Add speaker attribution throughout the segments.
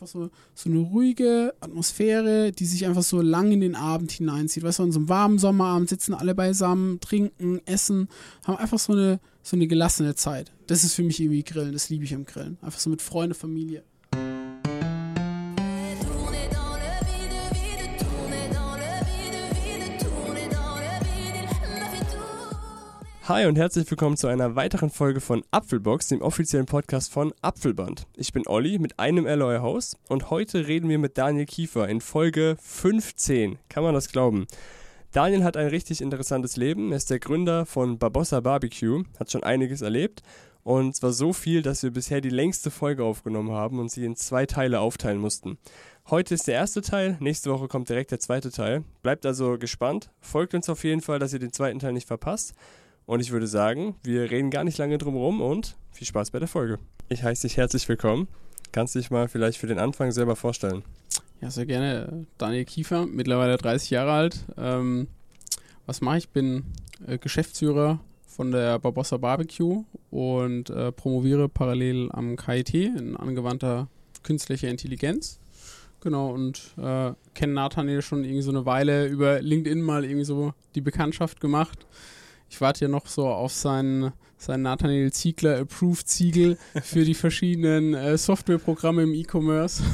Speaker 1: einfach so, so eine ruhige Atmosphäre, die sich einfach so lang in den Abend hineinzieht. Weißt du, an so einem warmen Sommerabend sitzen alle beisammen, trinken, essen, haben einfach so eine, so eine gelassene Zeit. Das ist für mich irgendwie Grillen, das liebe ich am Grillen. Einfach so mit Freunde, Familie.
Speaker 2: Hi und herzlich willkommen zu einer weiteren Folge von Apfelbox, dem offiziellen Podcast von Apfelband. Ich bin Olli mit einem L euer Haus und heute reden wir mit Daniel Kiefer in Folge 15. Kann man das glauben? Daniel hat ein richtig interessantes Leben. Er ist der Gründer von Barbossa Barbecue, hat schon einiges erlebt und zwar so viel, dass wir bisher die längste Folge aufgenommen haben und sie in zwei Teile aufteilen mussten. Heute ist der erste Teil, nächste Woche kommt direkt der zweite Teil. Bleibt also gespannt, folgt uns auf jeden Fall, dass ihr den zweiten Teil nicht verpasst. Und ich würde sagen, wir reden gar nicht lange drum rum und viel Spaß bei der Folge. Ich heiße dich herzlich willkommen. Kannst dich mal vielleicht für den Anfang selber vorstellen?
Speaker 1: Ja, sehr gerne. Daniel Kiefer, mittlerweile 30 Jahre alt. Ähm, was mache ich? Bin äh, Geschäftsführer von der Barbossa Barbecue und äh, promoviere parallel am KIT in angewandter künstlicher Intelligenz. Genau, und äh, kenne Nathaniel schon irgendwie so eine Weile über LinkedIn mal irgendwie so die Bekanntschaft gemacht. Ich warte ja noch so auf seinen, seinen Nathaniel Ziegler Approved Siegel für die verschiedenen äh, Softwareprogramme im E-Commerce.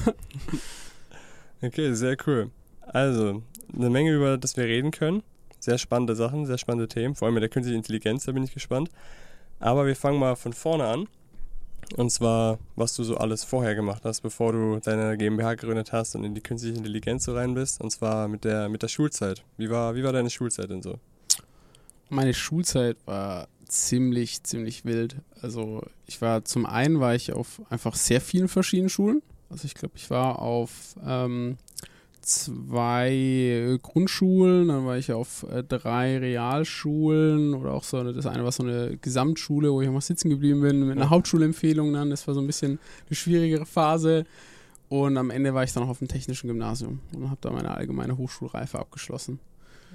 Speaker 2: Okay, sehr cool. Also, eine Menge, über das wir reden können. Sehr spannende Sachen, sehr spannende Themen, vor allem mit der künstlichen Intelligenz, da bin ich gespannt. Aber wir fangen mal von vorne an. Und zwar, was du so alles vorher gemacht hast, bevor du deine GmbH gegründet hast und in die künstliche Intelligenz so rein bist. Und zwar mit der, mit der Schulzeit. Wie war, wie war deine Schulzeit denn so?
Speaker 1: Meine Schulzeit war ziemlich, ziemlich wild. Also ich war zum einen war ich auf einfach sehr vielen verschiedenen Schulen. Also ich glaube, ich war auf ähm, zwei Grundschulen, dann war ich auf äh, drei Realschulen oder auch so, eine- das eine war so eine Gesamtschule, wo ich auch mal sitzen geblieben bin, mit einer. Hauptschulempfehlung dann. Das war so ein bisschen eine schwierigere Phase. Und am Ende war ich dann noch auf dem technischen Gymnasium und habe da meine allgemeine Hochschulreife abgeschlossen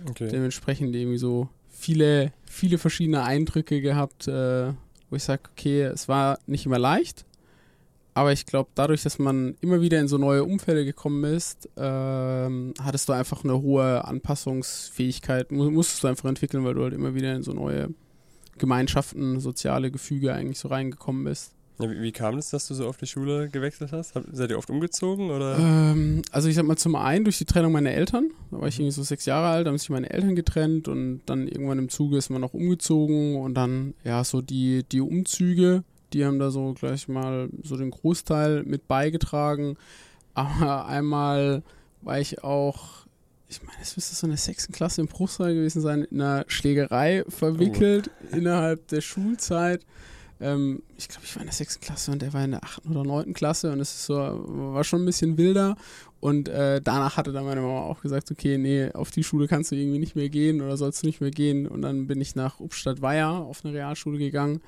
Speaker 2: Okay.
Speaker 1: dementsprechend irgendwie so viele, viele verschiedene Eindrücke gehabt, äh, wo ich sage, okay, es war nicht immer leicht, aber ich glaube, dadurch, dass man immer wieder in so neue Umfälle gekommen ist, ähm, hattest du einfach eine hohe Anpassungsfähigkeit, mu musstest du einfach entwickeln, weil du halt immer wieder in so neue Gemeinschaften, soziale Gefüge eigentlich so reingekommen bist.
Speaker 2: Ja, wie, wie kam es, dass du so oft die Schule gewechselt hast? Hab, seid ihr oft umgezogen oder?
Speaker 1: Ähm, also ich sag mal zum einen durch die Trennung meiner Eltern. Da war ich irgendwie so sechs Jahre alt, da haben sich meine Eltern getrennt und dann irgendwann im Zuge ist man noch umgezogen und dann, ja, so die, die Umzüge, die haben da so gleich mal so den Großteil mit beigetragen. Aber einmal war ich auch, ich meine, es müsste so in der sechsten Klasse im Bruchsal gewesen sein, in einer Schlägerei verwickelt innerhalb der Schulzeit. Ähm, ich glaube, ich war in der sechsten Klasse und er war in der achten oder neunten Klasse und es ist so, war schon ein bisschen wilder. Und äh, danach hatte dann meine Mama auch gesagt, okay, nee, auf die Schule kannst du irgendwie nicht mehr gehen oder sollst du nicht mehr gehen. Und dann bin ich nach Upstadt-Weiher auf eine Realschule gegangen.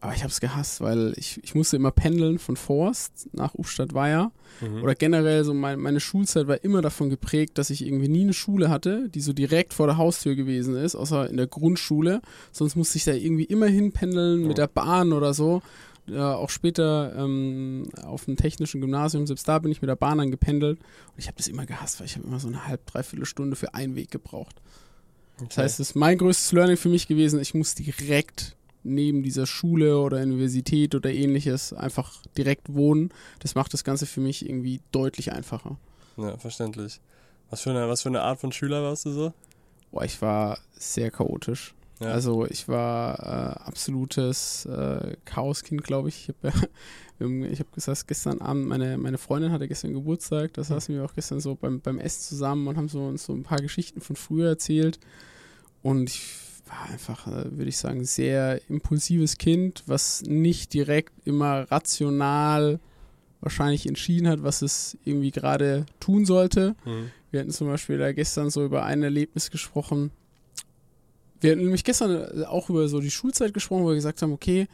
Speaker 1: Aber ich habe es gehasst, weil ich, ich musste immer pendeln von Forst nach Upstadt-Weiher.
Speaker 2: Mhm.
Speaker 1: Oder generell so mein, meine Schulzeit war immer davon geprägt, dass ich irgendwie nie eine Schule hatte, die so direkt vor der Haustür gewesen ist, außer in der Grundschule. Sonst musste ich da irgendwie immer hinpendeln mit der Bahn oder so. Ja, auch später ähm, auf dem technischen Gymnasium, selbst da bin ich mit der Bahn dann gependelt. Und ich habe das immer gehasst, weil ich habe immer so eine halb, dreiviertel Stunde für einen Weg gebraucht. Das
Speaker 2: Okay.
Speaker 1: heißt, es ist mein größtes Learning für mich gewesen, ich muss direkt neben dieser Schule oder Universität oder ähnliches einfach direkt wohnen. Das macht das Ganze für mich irgendwie deutlich einfacher.
Speaker 2: Ja, verständlich. Was für, eine, was für eine Art von Schüler warst du so?
Speaker 1: Boah, ich war sehr chaotisch.
Speaker 2: Ja.
Speaker 1: Also ich war äh, absolutes äh, Chaoskind, glaube ich. Ich habe ich hab gesagt, gestern Abend, meine, meine Freundin hatte gestern Geburtstag, da saßen wir auch gestern so beim, beim Essen zusammen und haben so uns so ein paar Geschichten von früher erzählt. Und ich war einfach, äh, würde ich sagen, sehr impulsives Kind, was nicht direkt immer rational wahrscheinlich entschieden hat, was es irgendwie gerade tun sollte.
Speaker 2: Mhm.
Speaker 1: Wir hatten zum Beispiel da gestern so über ein Erlebnis gesprochen. Wir hatten nämlich gestern auch über so die Schulzeit gesprochen, wo wir gesagt haben, okay,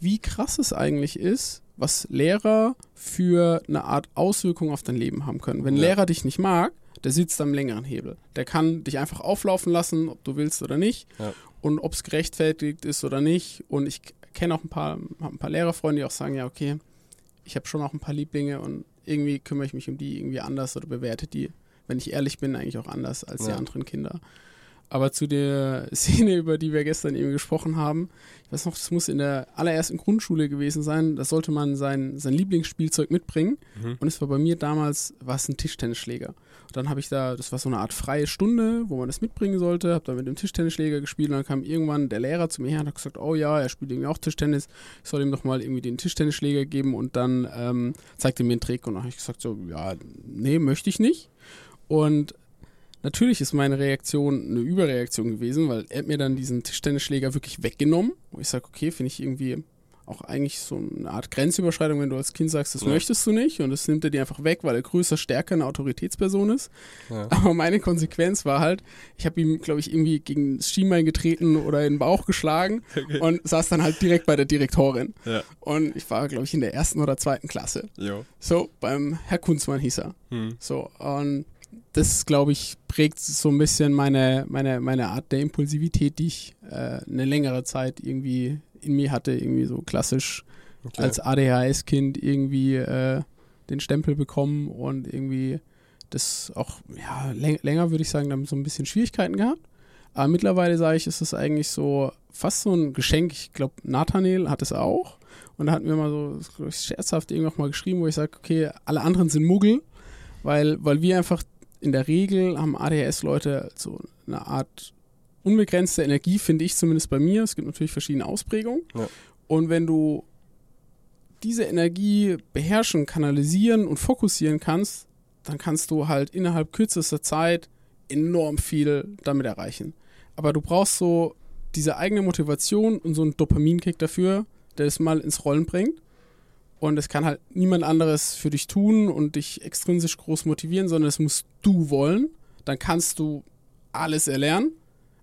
Speaker 1: wie krass es eigentlich ist, was Lehrer für eine Art Auswirkung auf dein Leben haben können. Wenn
Speaker 2: Ja.
Speaker 1: Lehrer dich nicht mag, der sitzt am längeren Hebel. Der kann dich einfach auflaufen lassen, ob du willst oder nicht.
Speaker 2: Ja.
Speaker 1: Und ob es gerechtfertigt ist oder nicht. Und ich kenne auch ein paar, ein paar Lehrerfreunde, die auch sagen, ja, okay, ich habe schon auch ein paar Lieblinge und irgendwie kümmere ich mich um die irgendwie anders oder bewerte die, wenn ich ehrlich bin, eigentlich auch anders als die
Speaker 2: Ja.
Speaker 1: anderen Kinder. Aber zu der Szene, über die wir gestern eben gesprochen haben, ich weiß noch, das muss in der allerersten Grundschule gewesen sein, da sollte man sein, sein Lieblingsspielzeug mitbringen.
Speaker 2: Mhm.
Speaker 1: Und es war bei mir damals, war es ein Tischtennisschläger. Und dann habe ich da, das war so eine Art freie Stunde, wo man das mitbringen sollte, habe da mit dem Tischtennisschläger gespielt. Und dann kam irgendwann der Lehrer zu mir her und hat gesagt, oh ja, er spielt irgendwie auch Tischtennis, ich soll ihm doch mal irgendwie den Tischtennisschläger geben. Und dann ähm, zeigte er mir einen Trick und dann habe ich gesagt so, ja, nee, möchte ich nicht. Und natürlich ist meine Reaktion eine Überreaktion gewesen, weil er hat mir dann diesen Tischtennisschläger wirklich weggenommen, wo ich sage, okay, finde ich irgendwie auch eigentlich so eine Art Grenzüberschreitung, wenn du als Kind sagst, das
Speaker 2: Ja.
Speaker 1: möchtest du nicht und das nimmt er dir einfach weg, weil er größer, stärker eine Autoritätsperson ist.
Speaker 2: Ja.
Speaker 1: Aber meine Konsequenz war halt, ich habe ihm, glaube ich, irgendwie gegen das Schienbein getreten oder in den Bauch geschlagen und saß dann halt direkt bei der Direktorin.
Speaker 2: Ja.
Speaker 1: Und ich war, glaube ich, in der ersten oder zweiten Klasse.
Speaker 2: Jo.
Speaker 1: So, beim Herr Kunzmann hieß er.
Speaker 2: Hm.
Speaker 1: So, und das, glaube ich, prägt so ein bisschen meine, meine, meine Art der Impulsivität, die ich äh, eine längere Zeit irgendwie in mir hatte, irgendwie so klassisch
Speaker 2: Okay.
Speaker 1: als ADHS-Kind irgendwie äh, den Stempel bekommen und irgendwie das auch, ja, läng länger würde ich sagen, damit so ein bisschen Schwierigkeiten gehabt. Aber mittlerweile sage ich, ist es eigentlich so fast so ein Geschenk. Ich glaube, Nathaniel hat es auch. Und da hatten wir mal so ich, scherzhaft irgendwann mal geschrieben, wo ich sage, okay, alle anderen sind Muggel, weil, weil wir einfach in der Regel haben ADHS-Leute so eine Art unbegrenzte Energie, finde ich zumindest bei mir. Es gibt natürlich verschiedene Ausprägungen.
Speaker 2: Ja.
Speaker 1: Und wenn du diese Energie beherrschen, kanalisieren und fokussieren kannst, dann kannst du halt innerhalb kürzester Zeit enorm viel damit erreichen. Aber du brauchst so diese eigene Motivation und so einen Dopaminkick dafür, der es mal ins Rollen bringt. Und es kann halt niemand anderes für dich tun und dich extrinsisch groß motivieren, sondern es musst du wollen. Dann kannst du alles erlernen,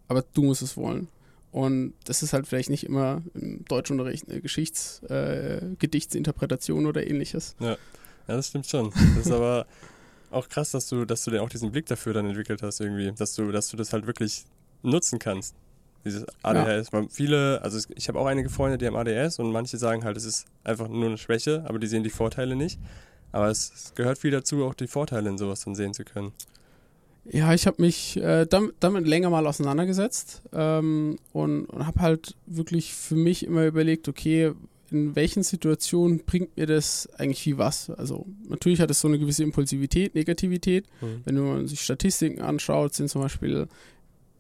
Speaker 1: aber du musst es wollen. Und das ist halt vielleicht nicht immer im Deutschunterricht eine Geschichts-, äh, Gedichtsinterpretation oder ähnliches.
Speaker 2: Ja, das stimmt schon. Das ist aber auch krass, dass du, dass du denn auch diesen Blick dafür dann entwickelt hast irgendwie, dass du, dass du das halt wirklich nutzen kannst. Dieses ADHS. Weil viele, also ich habe auch einige Freunde, die haben ADHS und manche sagen halt, es ist einfach nur eine Schwäche, aber die sehen die Vorteile nicht. Aber es, es gehört viel dazu, auch die Vorteile in sowas dann sehen zu können.
Speaker 1: Ja, ich habe mich äh, damit, damit länger mal auseinandergesetzt ähm, und, und habe halt wirklich für mich immer überlegt, okay, in welchen Situationen bringt mir das eigentlich wie was? Also natürlich hat es so eine gewisse Impulsivität, Negativität.
Speaker 2: Mhm.
Speaker 1: Wenn man sich Statistiken anschaut, sind zum Beispiel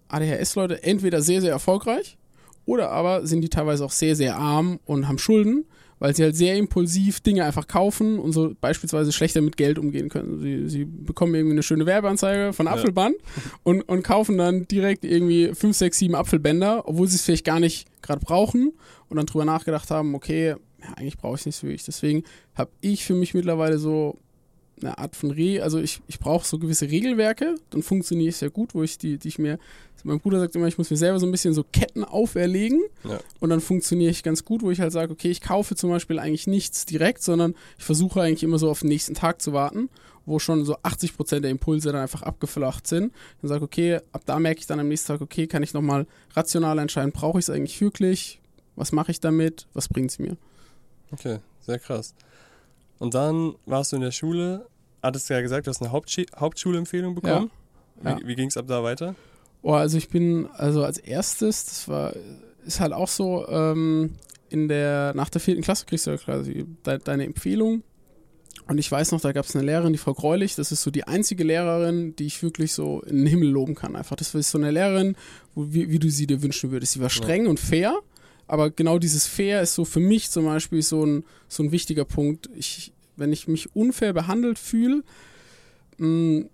Speaker 1: ADHS-Leute entweder sehr, sehr erfolgreich oder aber sind die teilweise auch sehr, sehr arm und haben Schulden, weil sie halt sehr impulsiv Dinge einfach kaufen und so beispielsweise schlechter mit Geld umgehen können. Sie, sie bekommen irgendwie eine schöne Werbeanzeige von
Speaker 2: Ja.
Speaker 1: Apfelband und, und kaufen dann direkt irgendwie 5, 6, 7 Apfelbänder, obwohl sie es vielleicht gar nicht gerade brauchen und dann drüber nachgedacht haben, okay, ja, eigentlich brauche ich es nicht wirklich. Deswegen habe ich für mich mittlerweile so eine Art von Re, also ich, ich brauche so gewisse Regelwerke, dann funktioniert es ja gut, wo ich die, die ich mir, mein Bruder sagt immer, ich muss mir selber so ein bisschen so Ketten auferlegen
Speaker 2: Ja.
Speaker 1: und dann funktioniere ich ganz gut, wo ich halt sage, okay, ich kaufe zum Beispiel eigentlich nichts direkt, sondern ich versuche eigentlich immer so auf den nächsten Tag zu warten, wo schon so 80% der Impulse dann einfach abgeflacht sind. Dann sage ich, okay, ab da merke ich dann am nächsten Tag, okay, kann ich nochmal rational entscheiden, brauche ich es eigentlich wirklich? Was mache ich damit? Was bringt es mir?
Speaker 2: Okay, sehr krass. Und dann warst du in der Schule, hattest du ja gesagt, du hast eine Hauptschi Hauptschulempfehlung bekommen.
Speaker 1: Ja.
Speaker 2: Wie, wie ging es ab da weiter?
Speaker 1: Oh, also ich bin, also als erstes, das war, ist halt auch so, ähm, in der, nach der vierten Klasse kriegst du ja quasi de, deine Empfehlung. Und ich weiß noch, da gab es eine Lehrerin, die Frau Greulich, das ist so die einzige Lehrerin, die ich wirklich so in den Himmel loben kann. Einfach, das ist so eine Lehrerin, wo, wie, wie du sie dir wünschen würdest. Sie war streng und fair, aber genau dieses Fair ist so für mich zum Beispiel so ein, so ein wichtiger Punkt. Ich, wenn ich mich unfair behandelt fühle, mh,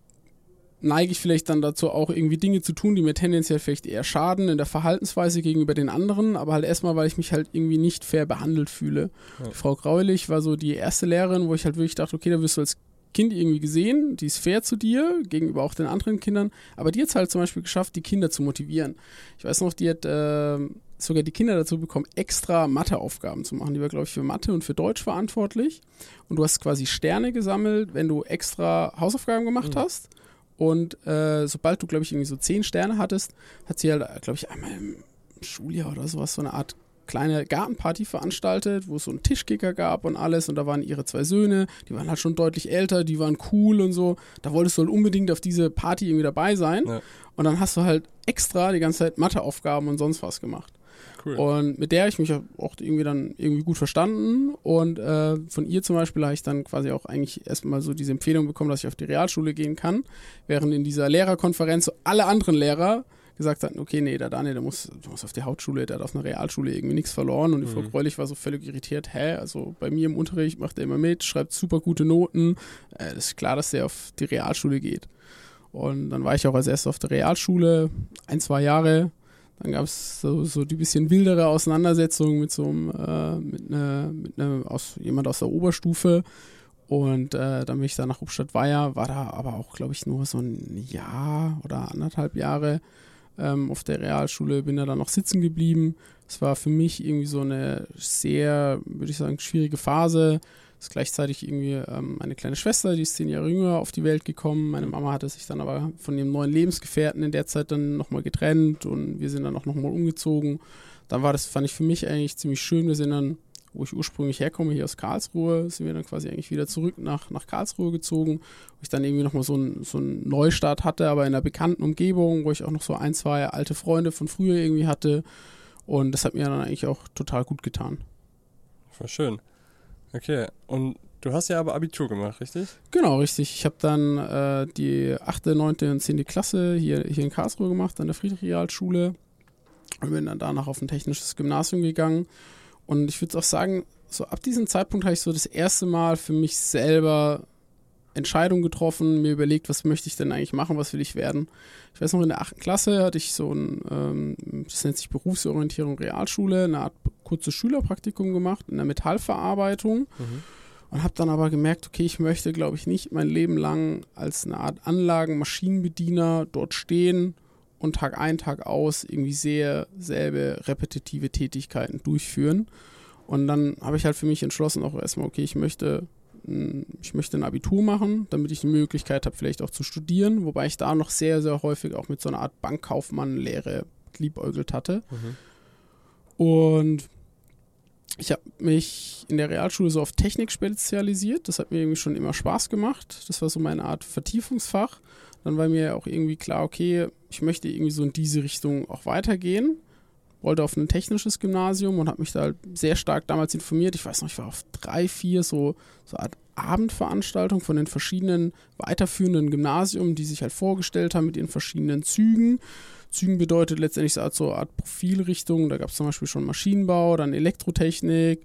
Speaker 1: neige ich vielleicht dann dazu auch irgendwie Dinge zu tun, die mir tendenziell vielleicht eher schaden in der Verhaltensweise gegenüber den anderen, aber halt erstmal, weil ich mich halt irgendwie nicht fair behandelt fühle.
Speaker 2: Ja.
Speaker 1: Frau Graulich war so die erste Lehrerin, wo ich halt wirklich dachte, okay, da wirst du als Kind irgendwie gesehen, die ist fair zu dir, gegenüber auch den anderen Kindern, aber die hat es halt zum Beispiel geschafft, die Kinder zu motivieren. Ich weiß noch, die hat ähm, sogar die Kinder dazu bekommen, extra Matheaufgaben zu machen. Die war, glaube ich, für Mathe und für Deutsch verantwortlich. Und du hast quasi Sterne gesammelt, wenn du extra Hausaufgaben gemacht
Speaker 2: Mhm.
Speaker 1: hast. Und äh, sobald du, glaube ich, irgendwie so zehn Sterne hattest, hat sie halt, glaube ich, einmal im Schuljahr oder sowas so eine Art kleine Gartenparty veranstaltet, wo es so einen Tischkicker gab und alles und da waren ihre zwei Söhne, die waren halt schon deutlich älter, die waren cool und so. Da wolltest du halt unbedingt auf diese Party irgendwie dabei sein
Speaker 2: Ja.
Speaker 1: und dann hast du halt extra die ganze Zeit Matheaufgaben und sonst was gemacht.
Speaker 2: Cool.
Speaker 1: Und mit der habe ich mich auch irgendwie dann irgendwie gut verstanden. Und äh, von ihr zum Beispiel habe ich dann quasi auch eigentlich erstmal so diese Empfehlung bekommen, dass ich auf die Realschule gehen kann. Während in dieser Lehrerkonferenz so alle anderen Lehrer gesagt hatten, okay, nee, der Daniel, der muss, der muss auf die Hauptschule, der hat auf einer Realschule irgendwie nichts verloren. Und die Frau
Speaker 2: Mhm.
Speaker 1: Greulich war so völlig irritiert, hä, also bei mir im Unterricht macht er immer mit, schreibt super gute Noten. Äh, ist klar, dass der auf die Realschule geht. Und dann war ich auch als erstes auf der Realschule, ein, zwei Jahre. Dann gab es so, so die bisschen wildere Auseinandersetzung mit so einem, äh, mit einer, mit einer aus, jemand aus der Oberstufe. Und äh, dann bin ich da nach Obstadt-Weiher, war da aber auch, glaube ich, nur so ein Jahr oder anderthalb Jahre ähm, auf der Realschule, bin da dann noch sitzen geblieben. Es war für mich irgendwie so eine sehr, würde ich sagen, schwierige Phase. Ist gleichzeitig irgendwie ähm, eine kleine Schwester, die ist zehn Jahre jünger auf die Welt gekommen. Meine Mama hatte sich dann aber von ihrem neuen Lebensgefährten in der Zeit dann nochmal getrennt und wir sind dann auch nochmal umgezogen. Dann war das, fand ich für mich eigentlich ziemlich schön. Wir sind dann, wo ich ursprünglich herkomme, hier aus Karlsruhe, sind wir dann quasi eigentlich wieder zurück nach, nach Karlsruhe gezogen, wo ich dann irgendwie nochmal so, ein, so einen Neustart hatte, aber in einer bekannten Umgebung, wo ich auch noch so ein, zwei alte Freunde von früher irgendwie hatte. Und das hat mir dann eigentlich auch total gut getan.
Speaker 2: Voll schön. Okay, und du hast ja aber Abitur gemacht, richtig?
Speaker 1: Genau, richtig. Ich habe dann äh, die 8., 9. und 10. Klasse hier, hier in Karlsruhe gemacht, an der Friedrich-Realschule. Und bin dann danach auf ein technisches Gymnasium gegangen. Und ich würde auch sagen, so ab diesem Zeitpunkt habe ich so das erste Mal für mich selber Entscheidungen getroffen, mir überlegt, was möchte ich denn eigentlich machen, was will ich werden. Ich weiß noch, in der 8. Klasse hatte ich so ein, ähm, das nennt sich Berufsorientierung Realschule, eine Art kurzes Schülerpraktikum gemacht in der Metallverarbeitung und habe dann aber gemerkt, okay, ich möchte, glaube ich, nicht mein Leben lang als eine Art Anlagen-Maschinenbediener dort stehen und Tag ein, Tag aus irgendwie sehr selbe repetitive Tätigkeiten durchführen. Und dann habe ich halt für mich entschlossen, auch erstmal, okay, ich möchte, ich möchte ein Abitur machen, damit ich die Möglichkeit habe, vielleicht auch zu studieren, wobei ich da noch sehr, sehr häufig auch mit so einer Art Bankkaufmann-Lehre geliebäugelt hatte. Und ich habe mich in der Realschule so auf Technik spezialisiert. Das hat mir irgendwie schon immer Spaß gemacht. Das war so meine Art Vertiefungsfach. Dann war mir auch irgendwie klar, okay, ich möchte irgendwie so in diese Richtung auch weitergehen. Wollte auf ein technisches Gymnasium und habe mich da halt sehr stark damals informiert. Ich weiß noch, ich war auf drei, vier so, so Art Abendveranstaltungen von den verschiedenen weiterführenden Gymnasien, die sich halt vorgestellt haben mit ihren verschiedenen Zügen. Zügen bedeutet letztendlich so eine Art, Profilrichtung. Da gab es zum Beispiel schon Maschinenbau, dann Elektrotechnik.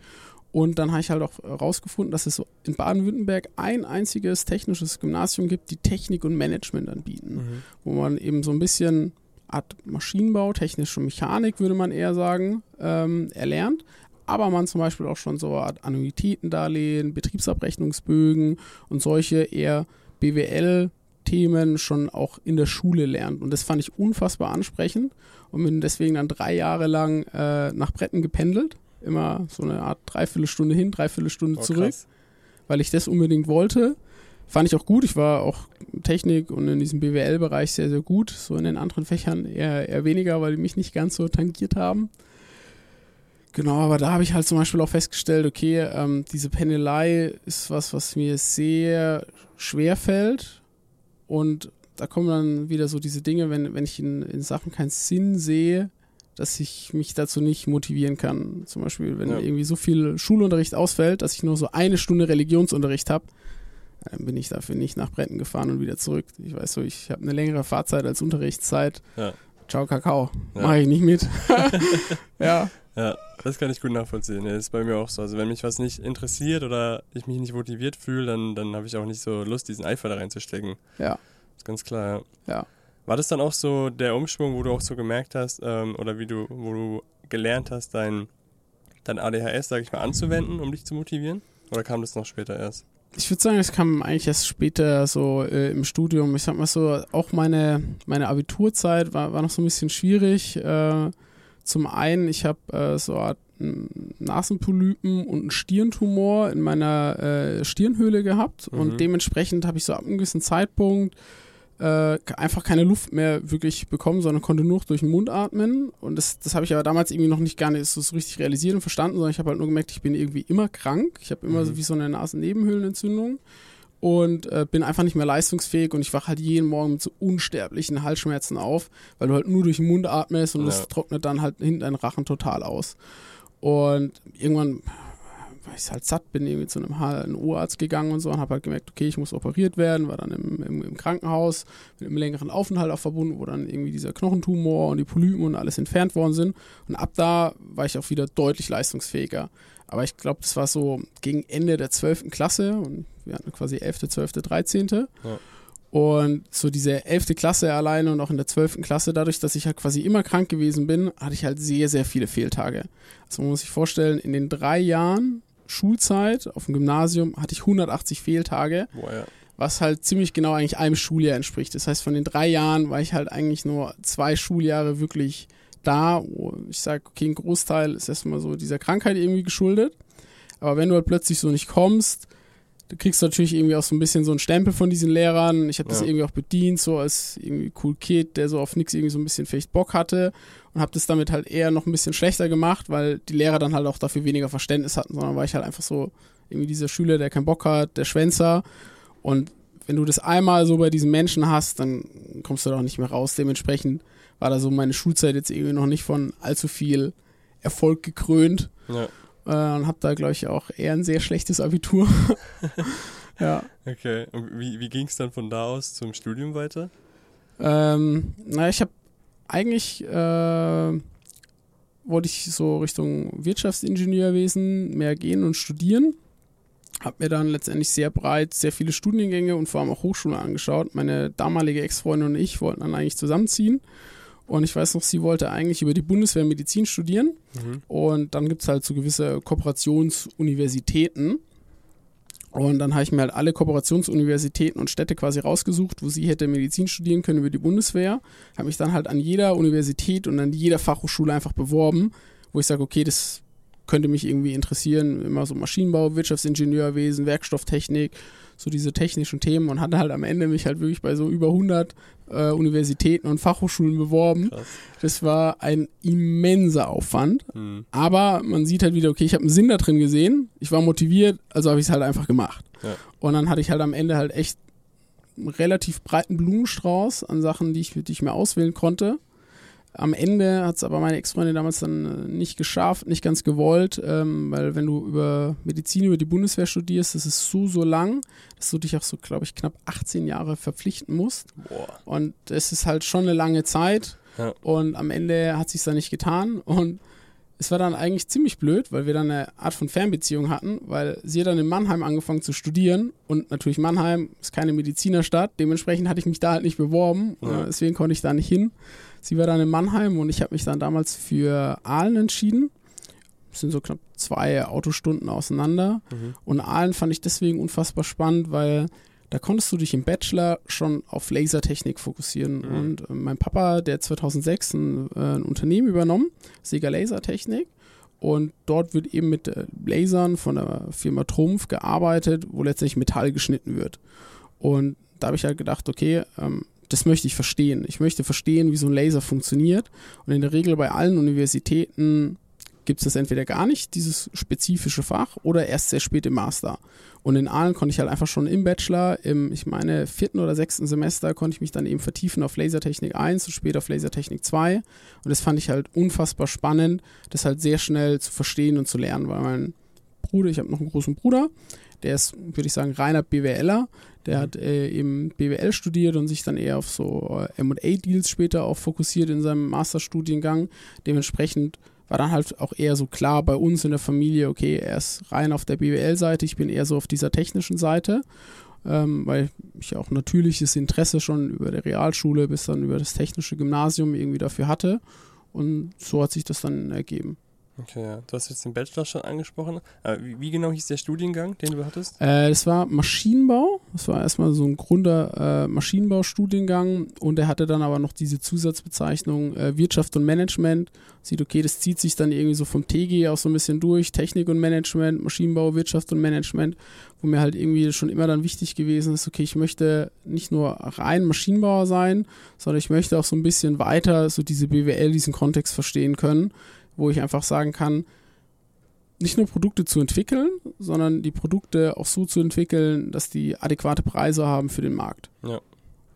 Speaker 1: Und dann habe ich halt auch herausgefunden, dass es in Baden-Württemberg ein einziges technisches Gymnasium gibt, die Technik und Management anbieten.
Speaker 2: Mhm.
Speaker 1: Wo man eben so ein bisschen Art Maschinenbau, technische Mechanik, würde man eher sagen, ähm, erlernt. Aber man zum Beispiel auch schon so eine Art Annuitätendarlehen, Betriebsabrechnungsbögen und solche eher BWL- Themen schon auch in der Schule lernt. Und das fand ich unfassbar ansprechend und bin deswegen dann drei Jahre lang äh, nach Bretten gependelt. Immer so eine Art Dreiviertelstunde hin, Dreiviertelstunde
Speaker 2: Oh,
Speaker 1: zurück,
Speaker 2: krass.
Speaker 1: weil ich das unbedingt wollte. Fand ich auch gut. Ich war auch Technik und in diesem BWL-Bereich sehr, sehr gut. So in den anderen Fächern eher, eher weniger, weil die mich nicht ganz so tangiert haben. Genau, aber da habe ich halt zum Beispiel auch festgestellt, okay, ähm, diese Pendelei ist was, was mir sehr schwer fällt. Und da kommen dann wieder so diese Dinge, wenn, wenn ich in, in Sachen keinen Sinn sehe, dass ich mich dazu nicht motivieren kann. Zum Beispiel, wenn
Speaker 2: Ja.
Speaker 1: irgendwie so viel Schulunterricht ausfällt, dass ich nur so eine Stunde Religionsunterricht habe, dann bin ich dafür nicht nach Bretten gefahren und wieder zurück. Ich weiß so, ich habe eine längere Fahrzeit als Unterrichtszeit.
Speaker 2: Ja.
Speaker 1: Ciao, Kakao.
Speaker 2: Ja.
Speaker 1: Mache ich nicht mit. ja,
Speaker 2: Ja, das kann ich gut nachvollziehen. Das ist bei mir auch so. Also wenn mich was nicht interessiert oder ich mich nicht motiviert fühle, dann, dann habe ich auch nicht so Lust, diesen Eifer da reinzustecken.
Speaker 1: ja,
Speaker 2: ist ganz klar, ja.
Speaker 1: ja.
Speaker 2: War das dann auch so der Umschwung, wo du auch so gemerkt hast, ähm, oder wie du, wo du gelernt hast, dein, dein ADHS, sag ich mal, anzuwenden, um dich zu motivieren? Oder kam das noch später erst?
Speaker 1: Ich würde sagen, es kam eigentlich erst später so äh, im Studium. Ich sag mal so, auch meine, meine Abiturzeit war, war noch so ein bisschen schwierig. Äh, zum einen, ich habe äh, so eine Art mm, Nasenpolypen und einen Stirntumor in meiner äh, Stirnhöhle gehabt
Speaker 2: Mhm.
Speaker 1: und dementsprechend habe ich so ab einem gewissen Zeitpunkt äh, einfach keine Luft mehr wirklich bekommen, sondern konnte nur durch den Mund atmen. Und das, das habe ich aber damals irgendwie noch nicht gar nicht so richtig realisiert und verstanden, sondern ich habe halt nur gemerkt, ich bin irgendwie immer krank. Ich habe immer
Speaker 2: Mhm.
Speaker 1: so wie so eine Nasennebenhöhlenentzündung und äh, bin einfach nicht mehr leistungsfähig und ich wache halt jeden Morgen mit so unsterblichen Halsschmerzen auf, weil du halt nur durch den Mund atmest und
Speaker 2: Ja.
Speaker 1: das trocknet dann halt hinten deinen Rachen total aus. Und irgendwann, weil ich halt satt bin, irgendwie zu einem H- einen Ohrarzt gegangen und so und habe halt gemerkt, okay, ich muss operiert werden, war dann im, im, im Krankenhaus mit einem längeren Aufenthalt auch verbunden, wo dann irgendwie dieser Knochentumor und die Polypen und alles entfernt worden sind. Und ab da war ich auch wieder deutlich leistungsfähiger. Aber ich glaube, das war so gegen Ende der 12. Klasse und wir hatten quasi 11., 12., 13.
Speaker 2: Ja.
Speaker 1: Und so diese 11. Klasse alleine und auch in der 12. Klasse, dadurch, dass ich halt quasi immer krank gewesen bin, hatte ich halt sehr, sehr viele Fehltage. Also man muss sich vorstellen, in den drei Jahren Schulzeit auf dem Gymnasium hatte ich 180 Fehltage,
Speaker 2: Boah, ja.
Speaker 1: was halt ziemlich genau eigentlich einem Schuljahr entspricht. Das heißt, von den drei Jahren war ich halt eigentlich nur zwei Schuljahre wirklich da, wo ich sage, okay, ein Großteil ist erstmal so dieser Krankheit irgendwie geschuldet. Aber wenn du halt plötzlich so nicht kommst, du kriegst natürlich irgendwie auch so ein bisschen so einen Stempel von diesen Lehrern. Ich habe das
Speaker 2: Ja.
Speaker 1: irgendwie auch bedient, so als irgendwie cool Kid, der so auf nichts irgendwie so ein bisschen vielleicht Bock hatte und habe das damit halt eher noch ein bisschen schlechter gemacht, weil die Lehrer dann halt auch dafür weniger Verständnis hatten, sondern war ich halt einfach so irgendwie dieser Schüler, der keinen Bock hat, der Schwänzer und wenn du das einmal so bei diesen Menschen hast, dann kommst du da auch nicht mehr raus. Dementsprechend war da so meine Schulzeit jetzt irgendwie noch nicht von allzu viel Erfolg gekrönt
Speaker 2: ja.
Speaker 1: äh, und habe da, glaube ich, auch eher ein sehr schlechtes Abitur. ja.
Speaker 2: Okay. Und wie, wie ging es dann von da aus zum Studium weiter?
Speaker 1: Ähm, naja, ich habe eigentlich äh, wollte ich so Richtung Wirtschaftsingenieurwesen mehr gehen und studieren. Hab mir dann letztendlich sehr breit sehr viele Studiengänge und vor allem auch Hochschulen angeschaut. Meine damalige Ex-Freundin und ich wollten dann eigentlich zusammenziehen. Und ich weiß noch, sie wollte eigentlich über die Bundeswehr Medizin studieren.
Speaker 2: Mhm.
Speaker 1: Und dann gibt es halt so gewisse Kooperationsuniversitäten. Und dann habe ich mir halt alle Kooperationsuniversitäten und Städte quasi rausgesucht, wo sie hätte Medizin studieren können über die Bundeswehr. Habe mich dann halt an jeder Universität und an jeder Fachhochschule einfach beworben, wo ich sage, okay, das könnte mich irgendwie interessieren. Immer so Maschinenbau, Wirtschaftsingenieurwesen, Werkstofftechnik, so diese technischen Themen und hatte halt am Ende mich halt wirklich bei so über 100 äh, Universitäten und Fachhochschulen beworben.
Speaker 2: Krass.
Speaker 1: Das war ein immenser Aufwand.
Speaker 2: Mhm.
Speaker 1: Aber man sieht halt wieder, okay, ich habe einen Sinn da drin gesehen, ich war motiviert, also habe ich es halt einfach gemacht.
Speaker 2: Ja.
Speaker 1: Und dann hatte ich halt am Ende halt echt einen relativ breiten Blumenstrauß an Sachen, die ich, die ich mir auswählen konnte. Am Ende hat es aber meine Ex-Freundin damals dann äh, nicht geschafft, nicht ganz gewollt, ähm, weil wenn du über Medizin, über die Bundeswehr studierst, das ist so, so lang, dass du dich auch so, glaube ich, knapp 18 Jahre verpflichten musst.
Speaker 2: Boah.
Speaker 1: Und es ist halt schon eine lange Zeit.
Speaker 2: Ja.
Speaker 1: Und am Ende hat sich dann nicht getan. Und es war dann eigentlich ziemlich blöd, weil wir dann eine Art von Fernbeziehung hatten, weil sie hat dann in Mannheim angefangen zu studieren. Und natürlich Mannheim ist keine Medizinerstadt. Dementsprechend hatte ich mich da halt nicht beworben.
Speaker 2: Ja.
Speaker 1: Äh, Deswegen konnte ich da nicht hin. Sie war dann in Mannheim und ich habe mich dann damals für Aalen entschieden. Das sind so knapp zwei Autostunden auseinander.
Speaker 2: Mhm.
Speaker 1: Und Aalen fand ich deswegen unfassbar spannend, weil da konntest du dich im Bachelor schon auf Lasertechnik fokussieren.
Speaker 2: Mhm.
Speaker 1: Und äh, mein Papa, der hat 2006 ein, äh, ein Unternehmen übernommen, Sega Lasertechnik. Und dort wird eben mit äh, Lasern von der Firma Trumpf gearbeitet, wo letztendlich Metall geschnitten wird. Und da habe ich halt gedacht, okay, ähm, das möchte ich verstehen. Ich möchte verstehen, wie so ein Laser funktioniert. Und in der Regel bei allen Universitäten gibt es das entweder gar nicht, dieses spezifische Fach, oder erst sehr spät im Master. Und in Aalen konnte ich halt einfach schon im Bachelor, im, ich meine, vierten oder sechsten Semester, konnte ich mich dann eben vertiefen auf Lasertechnik 1 und später auf Lasertechnik 2. Und das fand ich halt unfassbar spannend, das halt sehr schnell zu verstehen und zu lernen, weil mein Bruder, ich habe noch einen großen Bruder, der ist, würde ich sagen, reiner BWLer. Der hat äh, eben BWL studiert und sich dann eher auf so äh, MA-Deals später auch fokussiert in seinem Masterstudiengang. Dementsprechend war dann halt auch eher so klar bei uns in der Familie, okay, er ist rein auf der BWL-Seite, ich bin eher so auf dieser technischen Seite, ähm, weil ich auch natürliches Interesse schon über der Realschule bis dann über das technische Gymnasium irgendwie dafür hatte. Und so hat sich das dann ergeben.
Speaker 2: Okay. Du hast jetzt den Bachelor schon angesprochen. Aber wie, wie genau hieß der Studiengang, den du hattest?
Speaker 1: Äh, war Maschinenbau. Das war erstmal so ein Grunder äh, Maschinenbaustudiengang und er hatte dann aber noch diese Zusatzbezeichnung äh, Wirtschaft und Management. Sieht, okay, das zieht sich dann irgendwie so vom TG auch so ein bisschen durch. Technik und Management, Maschinenbau, Wirtschaft und Management, wo mir halt irgendwie schon immer dann wichtig gewesen ist, okay, ich möchte nicht nur rein Maschinenbauer sein, sondern ich möchte auch so ein bisschen weiter so diese BWL, diesen Kontext verstehen können, wo ich einfach sagen kann, nicht nur Produkte zu entwickeln, sondern die Produkte auch so zu entwickeln, dass die adäquate Preise haben für den Markt.
Speaker 2: Ja.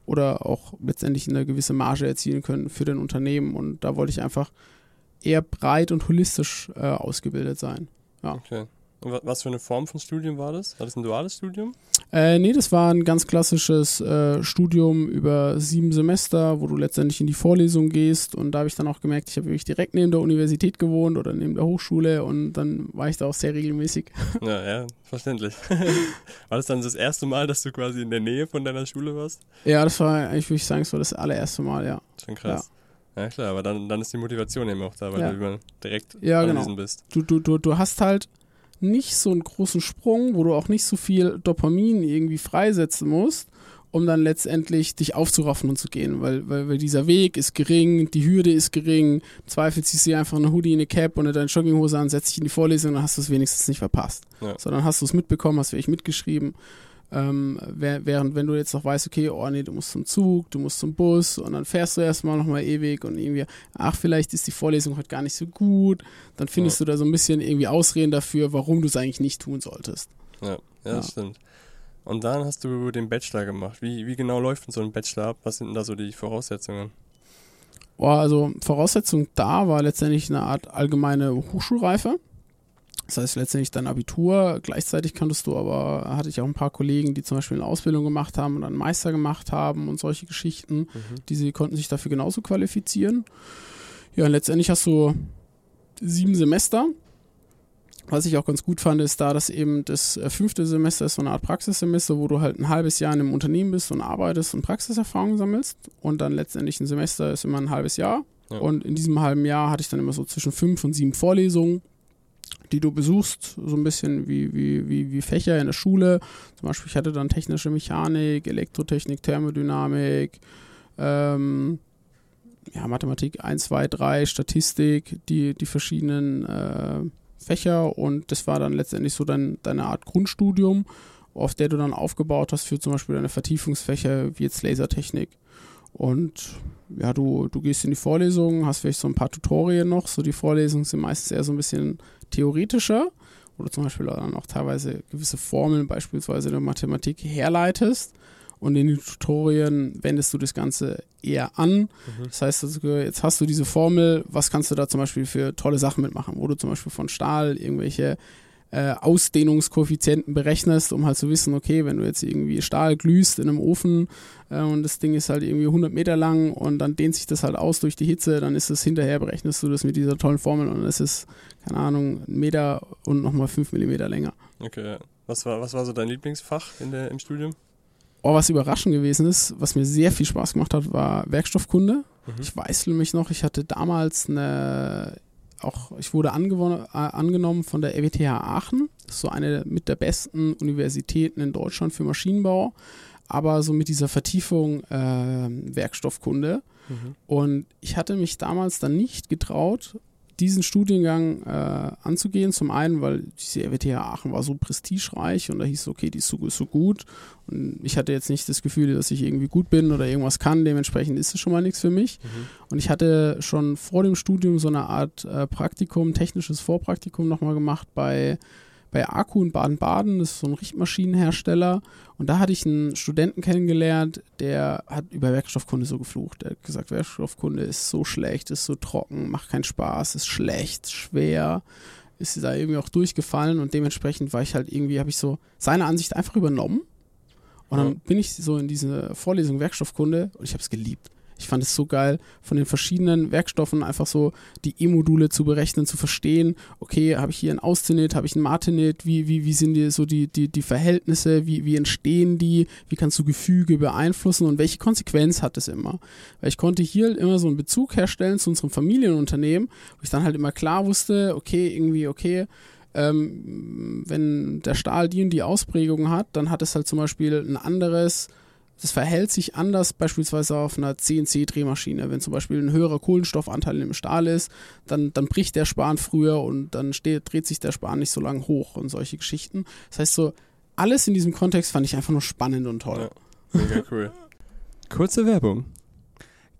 Speaker 1: Oder auch letztendlich eine gewisse Marge erzielen können für den Unternehmen. Und da wollte ich einfach eher breit und holistisch äh, ausgebildet sein.
Speaker 2: Okay. Was für eine Form von Studium war das? War das ein duales Studium?
Speaker 1: Äh, nee, das war ein ganz klassisches äh, Studium über sieben Semester, wo du letztendlich in die Vorlesung gehst. Und da habe ich dann auch gemerkt, ich habe wirklich direkt neben der Universität gewohnt oder neben der Hochschule und dann war ich da auch sehr regelmäßig.
Speaker 2: Ja, ja, verständlich. war das dann das erste Mal, dass du quasi in der Nähe von deiner Schule warst?
Speaker 1: Ja, das war eigentlich, würde ich sagen, so das allererste Mal, ja.
Speaker 2: Schon krass. Ja, klar, aber dann, dann ist die Motivation eben auch da, weil
Speaker 1: Ja.
Speaker 2: du immer direkt
Speaker 1: Ja, genau.
Speaker 2: anwesend bist.
Speaker 1: du, du, du, du hast halt nicht so einen großen Sprung, wo du auch nicht so viel Dopamin irgendwie freisetzen musst, um dann letztendlich dich aufzuraffen und zu gehen, weil, weil, weil dieser Weg ist gering, die Hürde ist gering, im Zweifel ziehst du dir einfach eine Hoodie, eine Cap und deine Jogginghose an, setzt dich in die Vorlesung und dann hast du es wenigstens nicht verpasst.
Speaker 2: Ja.
Speaker 1: Sondern hast du es mitbekommen, hast wirklich mitgeschrieben. Ähm, während wenn du jetzt noch weißt, okay, oh nee, du musst zum Zug, du musst zum Bus und dann fährst du erstmal nochmal ewig und irgendwie, ach, vielleicht ist die Vorlesung heute gar nicht so gut, dann findest du da so ein bisschen irgendwie Ausreden dafür, warum du es eigentlich nicht tun solltest.
Speaker 2: Ja, ja,
Speaker 1: Ja.
Speaker 2: das stimmt. Und dann hast du den Bachelor gemacht. Wie, wie genau läuft denn so ein Bachelor ab? Was sind denn da so die Voraussetzungen?
Speaker 1: Oh, also Voraussetzung da war letztendlich eine Art allgemeine Hochschulreife. Das heißt letztendlich dein Abitur. Gleichzeitig kanntest du aber, hatte ich auch ein paar Kollegen, die zum Beispiel eine Ausbildung gemacht haben und einen Meister gemacht haben und solche Geschichten.
Speaker 2: Mhm.
Speaker 1: Die konnten sich dafür genauso qualifizieren. Ja, und letztendlich hast du sieben Semester. Was ich auch ganz gut fand, ist da, dass eben das äh, fünfte Semester ist so eine Art Praxissemester, wo du halt ein halbes Jahr in einem Unternehmen bist und arbeitest und Praxiserfahrung sammelst. Und dann letztendlich ein Semester ist immer ein halbes Jahr.
Speaker 2: Ja.
Speaker 1: Und in diesem halben Jahr hatte ich dann immer so zwischen fünf und sieben Vorlesungen, die du besuchst, so ein bisschen wie, wie, wie, wie Fächer in der Schule. Zum Beispiel, ich hatte dann technische Mechanik, Elektrotechnik, Thermodynamik, ähm, ja, Mathematik 1, 2, 3, Statistik, die, die verschiedenen äh, Fächer und das war dann letztendlich so dein, deine Art Grundstudium, auf der du dann aufgebaut hast für zum Beispiel deine Vertiefungsfächer wie jetzt Lasertechnik. Und ja, du, du gehst in die Vorlesungen, hast vielleicht so ein paar Tutorien noch. So die Vorlesungen sind meistens eher so ein bisschen theoretischer, wo du zum Beispiel dann auch teilweise gewisse Formeln beispielsweise in der Mathematik herleitest. Und in den Tutorien wendest du das Ganze eher an.
Speaker 2: Mhm.
Speaker 1: Das heißt, also, jetzt hast du diese Formel, was kannst du da zum Beispiel für tolle Sachen mitmachen, wo du zum Beispiel von Stahl irgendwelche äh, Ausdehnungskoeffizienten berechnest, um halt zu wissen, okay, wenn du jetzt irgendwie Stahl glühst in einem Ofen äh, und das Ding ist halt irgendwie 100 Meter lang und dann dehnt sich das halt aus durch die Hitze, dann ist es hinterher, berechnest du das mit dieser tollen Formel und es ist, keine Ahnung, ein Meter und nochmal 5 Millimeter länger.
Speaker 2: Okay. Was war, was war so dein Lieblingsfach in der, im Studium?
Speaker 1: Oh, was überraschend gewesen ist, was mir sehr viel Spaß gemacht hat, war Werkstoffkunde.
Speaker 2: Mhm.
Speaker 1: Ich weiß nämlich noch, ich hatte damals eine, auch, ich wurde äh, angenommen von der RWTH Aachen. Das ist so eine mit der besten Universitäten in Deutschland für Maschinenbau, aber so mit dieser Vertiefung äh, Werkstoffkunde.
Speaker 2: Mhm.
Speaker 1: Und ich hatte mich damals dann nicht getraut, diesen Studiengang äh, anzugehen. Zum einen, weil diese RWTH Aachen war so prestigereich und da hieß es, okay, die ist so, ist so gut. Und ich hatte jetzt nicht das Gefühl, dass ich irgendwie gut bin oder irgendwas kann. Dementsprechend ist es schon mal nichts für mich.
Speaker 2: Mhm.
Speaker 1: Und ich hatte schon vor dem Studium so eine Art äh, Praktikum, technisches Vorpraktikum nochmal gemacht bei, bei Akku in Baden-Baden. Das ist so ein Richtmaschinenhersteller. Und da hatte ich einen Studenten kennengelernt, der hat über Werkstoffkunde so geflucht. Der hat gesagt, Werkstoffkunde ist so schlecht, ist so trocken, macht keinen Spaß, ist schlecht, schwer. Ist da irgendwie auch durchgefallen und dementsprechend war ich halt irgendwie, habe ich so seine Ansicht einfach übernommen. Und dann bin ich so in diese Vorlesung Werkstoffkunde und ich habe es geliebt. Ich fand es so geil, von den verschiedenen Werkstoffen einfach so die E-Module zu berechnen, zu verstehen, okay, habe ich hier ein Austenit, habe ich ein Martinit, wie, wie, wie sind die so die, die, die Verhältnisse, wie, wie entstehen die, wie kannst du Gefüge beeinflussen? Und welche Konsequenz hat es immer? Weil ich konnte hier immer so einen Bezug herstellen zu unserem Familienunternehmen, wo ich dann halt immer klar wusste, okay, irgendwie, okay, ähm, wenn der Stahl die und die Ausprägung hat, dann hat es halt zum Beispiel ein anderes, das verhält sich anders beispielsweise auf einer CNC-Drehmaschine. Wenn zum Beispiel ein höherer Kohlenstoffanteil im Stahl ist, dann, dann bricht der Span früher und dann steht, dreht sich der Span nicht so lang hoch und solche Geschichten. Das heißt so, alles in diesem Kontext fand ich einfach nur spannend und toll.
Speaker 2: Ja, mega cool. Kurze Werbung.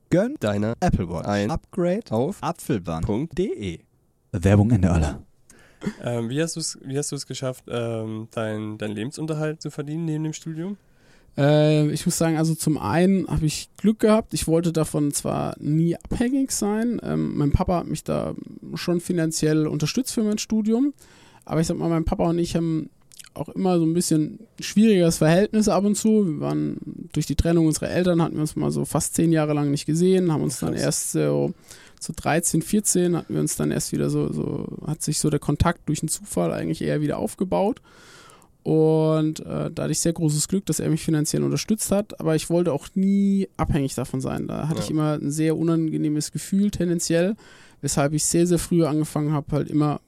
Speaker 3: Gönn
Speaker 2: Deiner
Speaker 3: Apple Watch
Speaker 2: Ein
Speaker 3: Upgrade
Speaker 2: auf
Speaker 3: apfelband.de. Werbung Ende aller.
Speaker 2: Ähm, wie hast du es wie hast du es geschafft, ähm, deinen dein Lebensunterhalt zu verdienen neben dem Studium?
Speaker 1: Äh, ich muss sagen, also zum einen habe ich Glück gehabt. Ich wollte davon zwar nie abhängig sein. Ähm, mein Papa hat mich da schon finanziell unterstützt für mein Studium. Aber ich sag mal, mein Papa und ich haben auch immer so ein bisschen schwieriges Verhältnis ab und zu. Wir waren durch die Trennung unserer Eltern, hatten wir uns mal so fast zehn Jahre lang nicht gesehen, haben uns dann erst so zu 13, 14 hatten wir uns dann erst wieder so, so, hat sich so der Kontakt durch einen Zufall eigentlich eher wieder aufgebaut. Und äh, da hatte ich sehr großes Glück, dass er mich finanziell unterstützt hat, aber ich wollte auch nie abhängig davon sein. Da hatte
Speaker 2: Ja.
Speaker 1: ich immer ein sehr unangenehmes Gefühl tendenziell, weshalb ich sehr, sehr früh angefangen habe, halt immer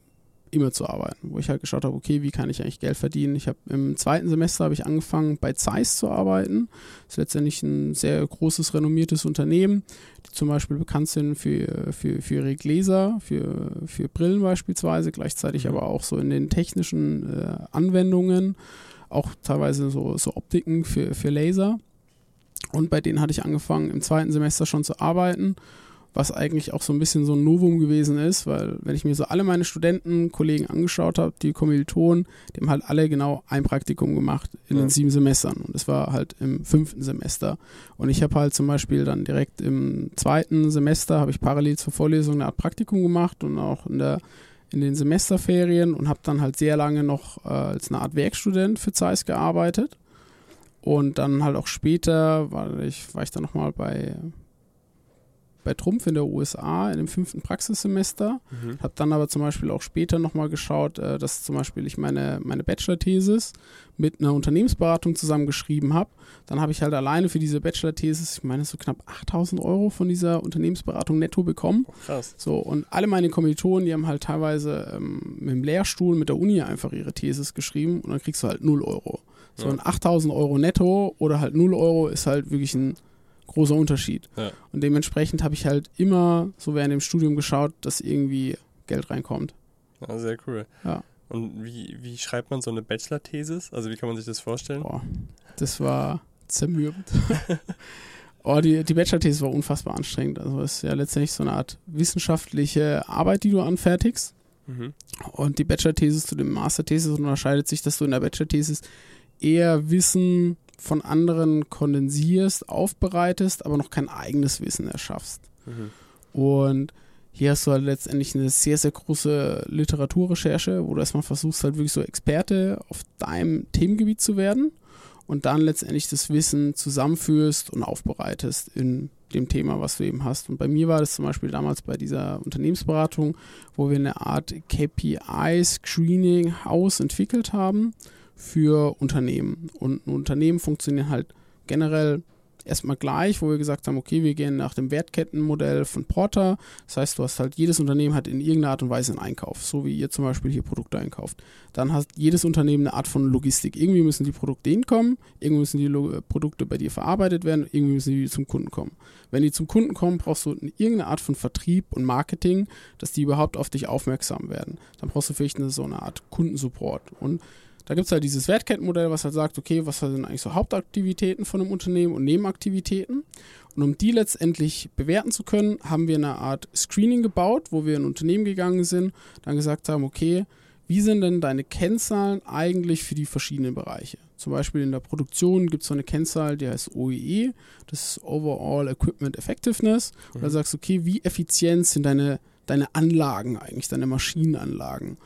Speaker 1: immer zu arbeiten, wo ich halt geschaut habe, okay, wie kann ich eigentlich Geld verdienen? Ich habe im zweiten Semester habe ich angefangen bei Zeiss zu arbeiten. Das ist letztendlich ein sehr großes renommiertes Unternehmen, die zum Beispiel bekannt sind für, für, für ihre Gläser, für, für Brillen beispielsweise, gleichzeitig
Speaker 2: Mhm.
Speaker 1: aber auch so in den technischen äh, Anwendungen, auch teilweise so, so Optiken für, für Laser. Und bei denen hatte ich angefangen, im zweiten Semester schon zu arbeiten, was eigentlich auch so ein bisschen so ein Novum gewesen ist, weil wenn ich mir so alle meine Studentenkollegen angeschaut habe, die Kommilitonen, die haben halt alle genau ein Praktikum gemacht in
Speaker 2: Ja.
Speaker 1: den sieben Semestern und es war halt im fünften Semester. Und ich habe halt zum Beispiel dann direkt im zweiten Semester, habe ich parallel zur Vorlesung eine Art Praktikum gemacht und auch in der in den Semesterferien und habe dann halt sehr lange noch äh, als eine Art Werkstudent für Zeiss gearbeitet. Und dann halt auch später war ich, war ich dann nochmal bei, bei Trumpf in der USA in dem fünften Praxissemester.
Speaker 2: Mhm.
Speaker 1: Habe dann aber zum Beispiel auch später nochmal geschaut, äh, dass zum Beispiel ich meine, meine Bachelor-Thesis mit einer Unternehmensberatung zusammengeschrieben habe. Dann habe ich halt alleine für diese Bachelor-Thesis, ich meine so knapp 8000 Euro von dieser Unternehmensberatung netto bekommen.
Speaker 2: Oh, krass.
Speaker 1: So, und alle meine Kommilitonen, die haben halt teilweise ähm, mit dem Lehrstuhl mit der Uni einfach ihre Thesis geschrieben und dann kriegst du halt 0 Euro. So,
Speaker 2: Ja.
Speaker 1: und 8000 Euro netto oder halt 0 Euro ist halt wirklich ein großer Unterschied.
Speaker 2: Ja.
Speaker 1: Und dementsprechend habe ich halt immer so während dem Studium geschaut, dass irgendwie Geld reinkommt.
Speaker 2: Ja, sehr cool.
Speaker 1: Ja.
Speaker 2: Und wie, wie schreibt man so eine Bachelor-Thesis? Also wie kann man sich das vorstellen?
Speaker 1: Boah, das war zermürbend. oh, die, die Bachelor-Thesis war unfassbar anstrengend. Also es ist ja letztendlich so eine Art wissenschaftliche Arbeit, die du anfertigst.
Speaker 2: Mhm.
Speaker 1: Und die Bachelor-Thesis zu dem Master-Thesis unterscheidet sich, dass du in der Bachelor-Thesis eher Wissen von anderen kondensierst, aufbereitest, aber noch kein eigenes Wissen erschaffst.
Speaker 2: Mhm.
Speaker 1: Und hier hast du halt letztendlich eine sehr, sehr große Literaturrecherche, wo du erstmal versuchst, halt wirklich so Experte auf deinem Themengebiet zu werden und dann letztendlich das Wissen zusammenführst und aufbereitest in dem Thema, was du eben hast. Und bei mir war das zum Beispiel damals bei dieser Unternehmensberatung, wo wir eine Art KPI-Screening-Haus entwickelt haben für Unternehmen. Und Unternehmen funktioniert halt generell erstmal gleich, wo wir gesagt haben, okay, wir gehen nach dem Wertkettenmodell von Porter. Das heißt, du hast halt, jedes Unternehmen hat in irgendeiner Art und Weise einen Einkauf, so wie ihr zum Beispiel hier Produkte einkauft. Dann hat jedes Unternehmen eine Art von Logistik. Irgendwie müssen die Produkte hinkommen, irgendwie müssen die Lo Produkte bei dir verarbeitet werden, irgendwie müssen die zum Kunden kommen. Wenn die zum Kunden kommen, brauchst du irgendeine Art von Vertrieb und Marketing, dass die überhaupt auf dich aufmerksam werden. Dann brauchst du vielleicht eine, so eine Art Kundensupport. Und da gibt es halt dieses Wertkettenmodell, was halt sagt, okay, was sind eigentlich so Hauptaktivitäten von einem Unternehmen und Nebenaktivitäten. Und um die letztendlich bewerten zu können, haben wir eine Art Screening gebaut, wo wir in ein Unternehmen gegangen sind, dann gesagt haben, okay, wie sind denn deine Kennzahlen eigentlich für die verschiedenen Bereiche? Zum Beispiel in der Produktion gibt es so eine Kennzahl, die heißt OEE, das ist Overall Equipment Effectiveness. Und da
Speaker 2: Mhm.
Speaker 1: sagst du, okay, wie effizient sind deine, deine Anlagen eigentlich, deine Maschinenanlagen?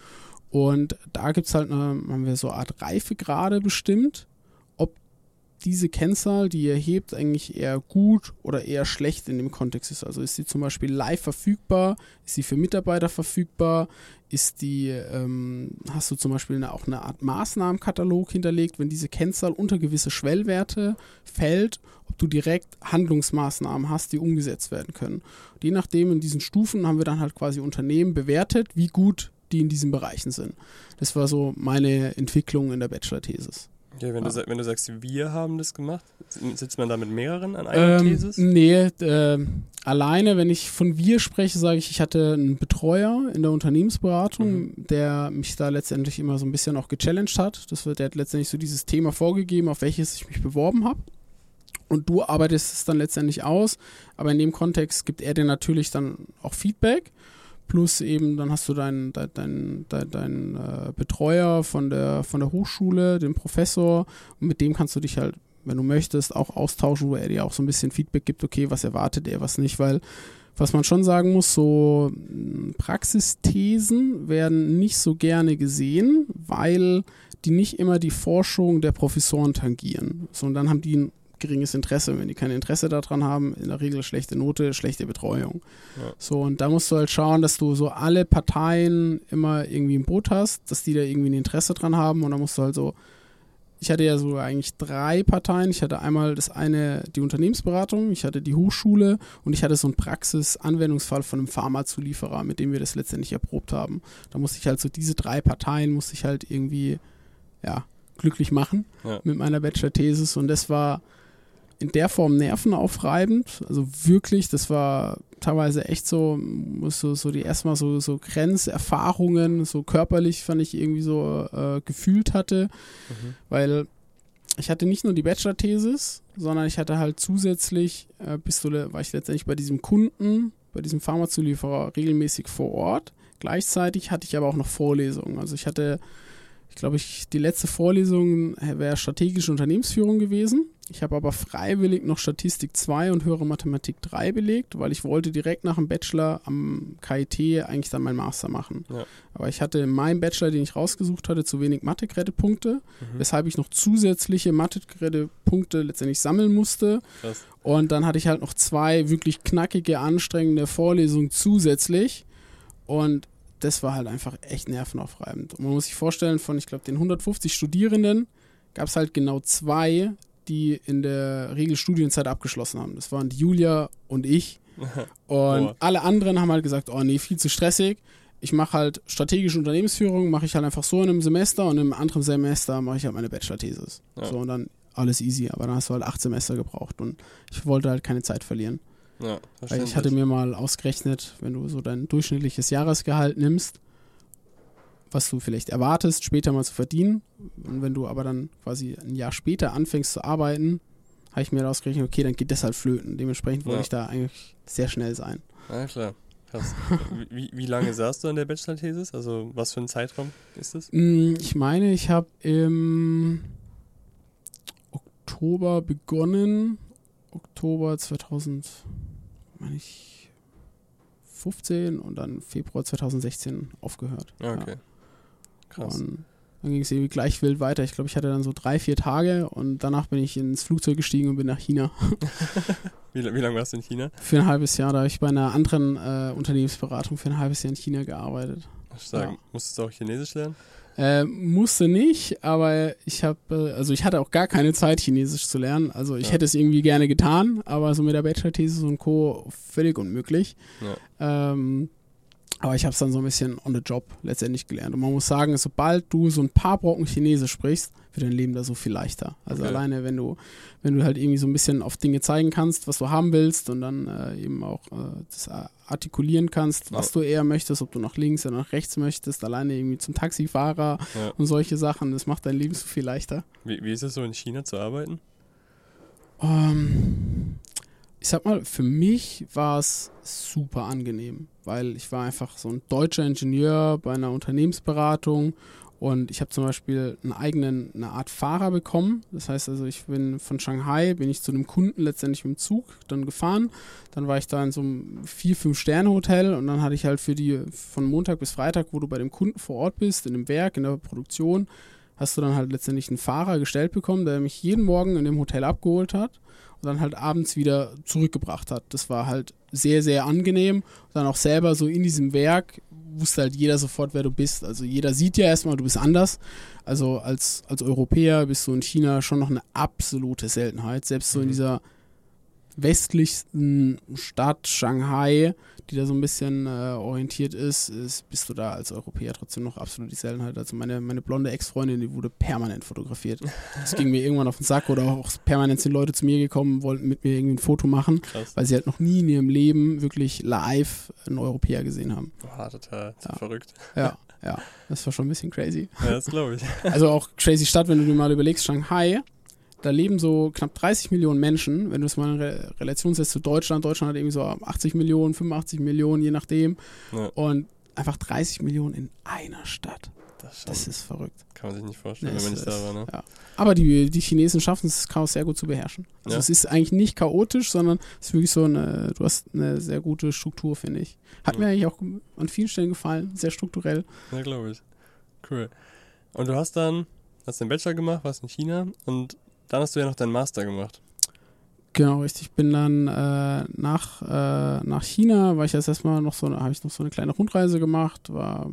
Speaker 1: Und da gibt es halt eine, haben wir so eine Art Reifegrade bestimmt, ob diese Kennzahl, die ihr hebt, eigentlich eher gut oder eher schlecht in dem Kontext ist. Also ist sie zum Beispiel live verfügbar, ist sie für Mitarbeiter verfügbar, ist die, ähm, hast du zum Beispiel eine, auch eine Art Maßnahmenkatalog hinterlegt, wenn diese Kennzahl unter gewisse Schwellwerte fällt, ob du direkt Handlungsmaßnahmen hast, die umgesetzt werden können. Und je nachdem, in diesen Stufen haben wir dann halt quasi Unternehmen bewertet, wie gut die in diesen Bereichen sind. Das war so meine Entwicklung in der Bachelor-Thesis.
Speaker 2: Okay, wenn,
Speaker 1: Ja.
Speaker 2: du, sa- wenn du sagst, wir haben das gemacht, sitzt man da mit mehreren an einer
Speaker 1: Ähm,
Speaker 2: Thesis?
Speaker 1: nee, äh, alleine, wenn ich von wir spreche, sage ich, ich hatte einen Betreuer in der Unternehmensberatung,
Speaker 2: Mhm.
Speaker 1: der mich da letztendlich immer so ein bisschen auch gechallenged hat. Das wird, der hat letztendlich so dieses Thema vorgegeben, auf welches ich mich beworben habe. Und du arbeitest es dann letztendlich aus, aber in dem Kontext gibt er dir natürlich dann auch Feedback. Plus eben, dann hast du deinen dein, dein, dein, dein, äh, Betreuer von der, von der Hochschule, den Professor, und mit dem kannst du dich halt, wenn du möchtest, auch austauschen, wo er dir auch so ein bisschen Feedback gibt, okay, was erwartet er, was nicht, weil was man schon sagen muss, so mh, Praxisthesen werden nicht so gerne gesehen, weil die nicht immer die Forschung der Professoren tangieren. So, und dann haben die ein geringes Interesse. Wenn die kein Interesse daran haben, in der Regel schlechte Note, schlechte Betreuung.
Speaker 2: Ja.
Speaker 1: So, und da musst du halt schauen, dass du so alle Parteien immer irgendwie im Boot hast, dass die da irgendwie ein Interesse dran haben und dann musst du halt so ich hatte ja so eigentlich drei Parteien. Ich hatte einmal das eine, die Unternehmensberatung, ich hatte die Hochschule und ich hatte so einen Praxis-Anwendungsfall von einem Pharmazulieferer, mit dem wir das letztendlich erprobt haben. Da musste ich halt so diese drei Parteien, musste ich halt irgendwie, ja, glücklich machen
Speaker 2: Ja.
Speaker 1: mit meiner Bachelor-Thesis und das war in der Form nervenaufreibend. Also wirklich, das war teilweise echt so, so, so die erstmal so, so Grenzerfahrungen, so körperlich fand ich irgendwie so äh, gefühlt hatte,
Speaker 2: Mhm.
Speaker 1: weil ich hatte nicht nur die Bachelor-Thesis, sondern ich hatte halt zusätzlich, äh, bis du, war ich letztendlich bei diesem Kunden, bei diesem Pharmazulieferer regelmäßig vor Ort. Gleichzeitig hatte ich aber auch noch Vorlesungen. Also ich hatte, ich glaube, ich, die letzte Vorlesung wäre strategische Unternehmensführung gewesen. Ich habe aber freiwillig noch Statistik 2 und höhere Mathematik 3 belegt, weil ich wollte direkt nach dem Bachelor am KIT eigentlich dann meinen Master machen.
Speaker 2: Ja.
Speaker 1: Aber ich hatte in meinem Bachelor, den ich rausgesucht hatte, zu wenig Mathe-Punkte,
Speaker 2: Mhm.
Speaker 1: weshalb ich noch zusätzliche Mathe-Punkte letztendlich sammeln musste.
Speaker 2: Krass.
Speaker 1: Und dann hatte ich halt noch zwei wirklich knackige, anstrengende Vorlesungen zusätzlich. Und das war halt einfach echt nervenaufreibend. Und man muss sich vorstellen, von, ich glaube, den 150 Studierenden gab es halt genau zwei, die in der Regelstudienzeit abgeschlossen haben. Das waren die Julia und ich. Und
Speaker 2: Boah.
Speaker 1: alle anderen haben halt gesagt, oh nee, viel zu stressig. Ich mache halt strategische Unternehmensführung, mache ich halt einfach so in einem Semester und im anderen Semester mache ich halt meine Bachelor-Thesis.
Speaker 2: Ja.
Speaker 1: So und dann alles easy, aber dann hast du halt acht Semester gebraucht und ich wollte halt keine Zeit verlieren.
Speaker 2: Ja,
Speaker 1: Weil ich hatte mir mal ausgerechnet, wenn du so dein durchschnittliches Jahresgehalt nimmst, was du vielleicht erwartest, später mal zu verdienen, und wenn du aber dann quasi ein Jahr später anfängst zu arbeiten, habe ich mir da ausgerechnet, okay, dann geht das halt flöten. Dementsprechend wollte
Speaker 2: Ja.
Speaker 1: ich da eigentlich sehr schnell sein.
Speaker 2: Ja, klar. Krass. wie, wie lange saßt du an der Bachelor-Thesis? Also, was für ein Zeitraum ist das?
Speaker 1: Mm, Ich meine, ich habe im Oktober begonnen. Oktober 2000, meine ich, 15 und dann Februar 2016 aufgehört.
Speaker 2: Ja, okay. Krass.
Speaker 1: Und dann ging es irgendwie gleich wild weiter. Ich glaube, ich hatte dann so drei, vier Tage und danach bin ich ins Flugzeug gestiegen und bin nach China.
Speaker 2: Wie, wie lange warst du in China?
Speaker 1: Für ein halbes Jahr. Da habe ich bei einer anderen äh, Unternehmensberatung für ein halbes Jahr in China gearbeitet.
Speaker 2: Stark.
Speaker 1: Ja.
Speaker 2: Musstest du auch Chinesisch lernen?
Speaker 1: Äh, musste nicht, aber ich habe, äh, also ich hatte auch gar keine Zeit, Chinesisch zu lernen. Also ich
Speaker 2: Ja.
Speaker 1: hätte es irgendwie gerne getan, aber so mit der Bachelor-Thesis und Co. völlig unmöglich. Ähm, aber ich habe es dann so ein bisschen on the job letztendlich gelernt. Und man muss sagen, sobald du so ein paar Brocken Chinesisch sprichst, wird dein Leben da so viel leichter. Also
Speaker 2: Okay.
Speaker 1: alleine, wenn du, wenn du halt irgendwie so ein bisschen auf Dinge zeigen kannst, was du haben willst und dann äh, eben auch äh, das artikulieren kannst, was du eher möchtest, ob du nach links oder nach rechts möchtest, alleine irgendwie zum Taxifahrer
Speaker 2: Ja.
Speaker 1: und solche Sachen, das macht dein Leben so viel leichter.
Speaker 2: Wie, wie ist es so in China zu arbeiten?
Speaker 1: Ähm, ich sag mal, für mich war es super angenehm, weil ich war einfach so ein deutscher Ingenieur bei einer Unternehmensberatung und ich habe zum Beispiel einen eigenen, eine Art Fahrer bekommen. Das heißt also, ich bin von Shanghai, bin ich zu einem Kunden letztendlich mit dem Zug dann gefahren. Dann war ich da in so einem vier, fünf Sterne Hotel und dann hatte ich halt für die von Montag bis Freitag, wo du bei dem Kunden vor Ort bist, in dem Werk, in der Produktion, hast du dann halt letztendlich einen Fahrer gestellt bekommen, der mich jeden Morgen in dem Hotel abgeholt hat und dann halt abends wieder zurückgebracht hat. Das war halt sehr, sehr angenehm. Und dann auch selber so in diesem Werk wusste halt jeder sofort, wer du bist. Also jeder sieht ja erstmal, du bist anders. Also als, als Europäer bist du in China schon noch eine absolute Seltenheit. Selbst so in
Speaker 2: Mhm.
Speaker 1: dieser westlichsten Stadt Shanghai, die da so ein bisschen äh, orientiert ist, ist, bist du da als Europäer trotzdem noch absolut die Seltenheit. Also meine, meine blonde Ex-Freundin, die wurde permanent fotografiert. Das ging mir irgendwann auf den Sack oder auch permanent sind Leute zu mir gekommen, wollten mit mir irgendwie ein Foto machen,
Speaker 2: Krass.
Speaker 1: weil sie halt noch nie in ihrem Leben wirklich live einen Europäer gesehen haben.
Speaker 2: Boah, total
Speaker 1: Ja.
Speaker 2: verrückt.
Speaker 1: Ja, ja, das war schon ein bisschen crazy.
Speaker 2: Ja, das glaube ich.
Speaker 1: Also auch crazy Stadt, wenn du dir mal überlegst, Shanghai, da leben so knapp 30 Millionen Menschen. Wenn du es mal in Re Relation setzt zu Deutschland, Deutschland hat irgendwie so 80 Millionen, 85 Millionen, je nachdem.
Speaker 2: Ja.
Speaker 1: Und einfach 30 Millionen in einer Stadt.
Speaker 2: Das,
Speaker 1: Das ist verrückt.
Speaker 2: kann man sich nicht vorstellen,
Speaker 1: Nee,
Speaker 2: wenn man nicht da war. Ne?
Speaker 1: Ja. Aber die, die Chinesen schaffen es, das Chaos sehr gut zu beherrschen. Also
Speaker 2: Ja.
Speaker 1: es ist eigentlich nicht chaotisch, sondern es ist wirklich so eine, du hast eine sehr gute Struktur, finde ich. Hat
Speaker 2: Ja.
Speaker 1: mir eigentlich auch an vielen Stellen gefallen, sehr strukturell.
Speaker 2: Ja, glaube ich. Cool. Und du hast dann, hast den Bachelor gemacht, warst in China und dann hast du ja noch deinen Master gemacht.
Speaker 1: Genau, richtig. Ich bin dann äh, nach, äh, nach China, war ich jetzt erstmal noch so, eine- habe ich noch so eine kleine Rundreise gemacht, war,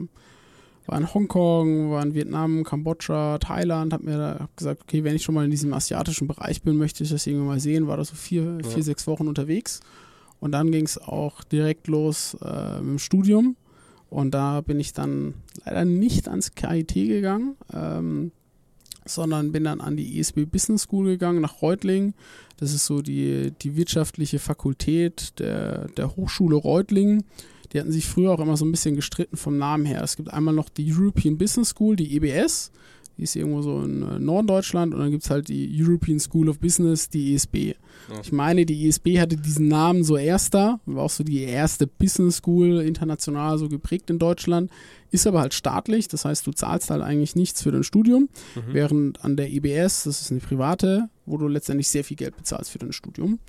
Speaker 1: war in Hongkong, war in Vietnam, Kambodscha, Thailand, habe mir da hab gesagt, okay, wenn ich schon mal in diesem asiatischen Bereich bin, möchte ich das irgendwann mal sehen, war da so vier,
Speaker 2: Ja.
Speaker 1: vier sechs Wochen unterwegs und dann ging es auch direkt los äh, mit dem Studium und da bin ich dann leider nicht ans KIT gegangen, ähm, sondern bin dann an die ISB Business School gegangen nach Reutlingen. Das ist so die, die wirtschaftliche Fakultät der, der Hochschule Reutlingen. Die hatten sich früher auch immer so ein bisschen gestritten vom Namen her. Es gibt einmal noch die European Business School, die EBS. Die ist irgendwo so in äh, Norddeutschland. Und dann gibt es halt die European School of Business, die ESB.
Speaker 2: Ja.
Speaker 1: Ich meine, die ESB hatte diesen Namen so erster. War auch so die erste Business School international so geprägt in Deutschland. Ist aber halt staatlich. Das heißt, du zahlst halt eigentlich nichts für dein Studium.
Speaker 2: Mhm.
Speaker 1: Während an der EBS, das ist eine private, wo du letztendlich sehr viel Geld bezahlst für dein Studium.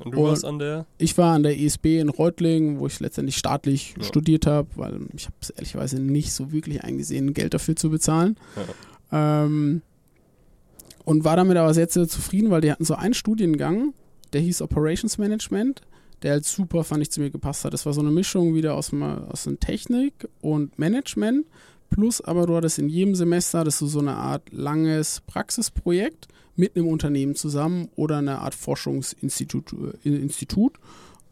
Speaker 2: Und du
Speaker 1: und-
Speaker 2: warst an der?
Speaker 1: Ich war an der ESB in Reutlingen, wo ich letztendlich staatlich
Speaker 2: Ja.
Speaker 1: studiert habe, weil ich habe es ehrlicherweise nicht so wirklich eingesehen, Geld dafür zu bezahlen. Ähm, und war damit aber sehr, sehr zufrieden, weil die hatten so einen Studiengang, der hieß Operations Management, der halt super, fand ich, zu mir gepasst hat. Das war so eine Mischung wieder aus, aus Technik und Management, plus aber du hattest in jedem Semester, hattest du so eine Art langes Praxisprojekt mit einem Unternehmen zusammen oder eine Art Forschungsinstitut. Äh, Institut.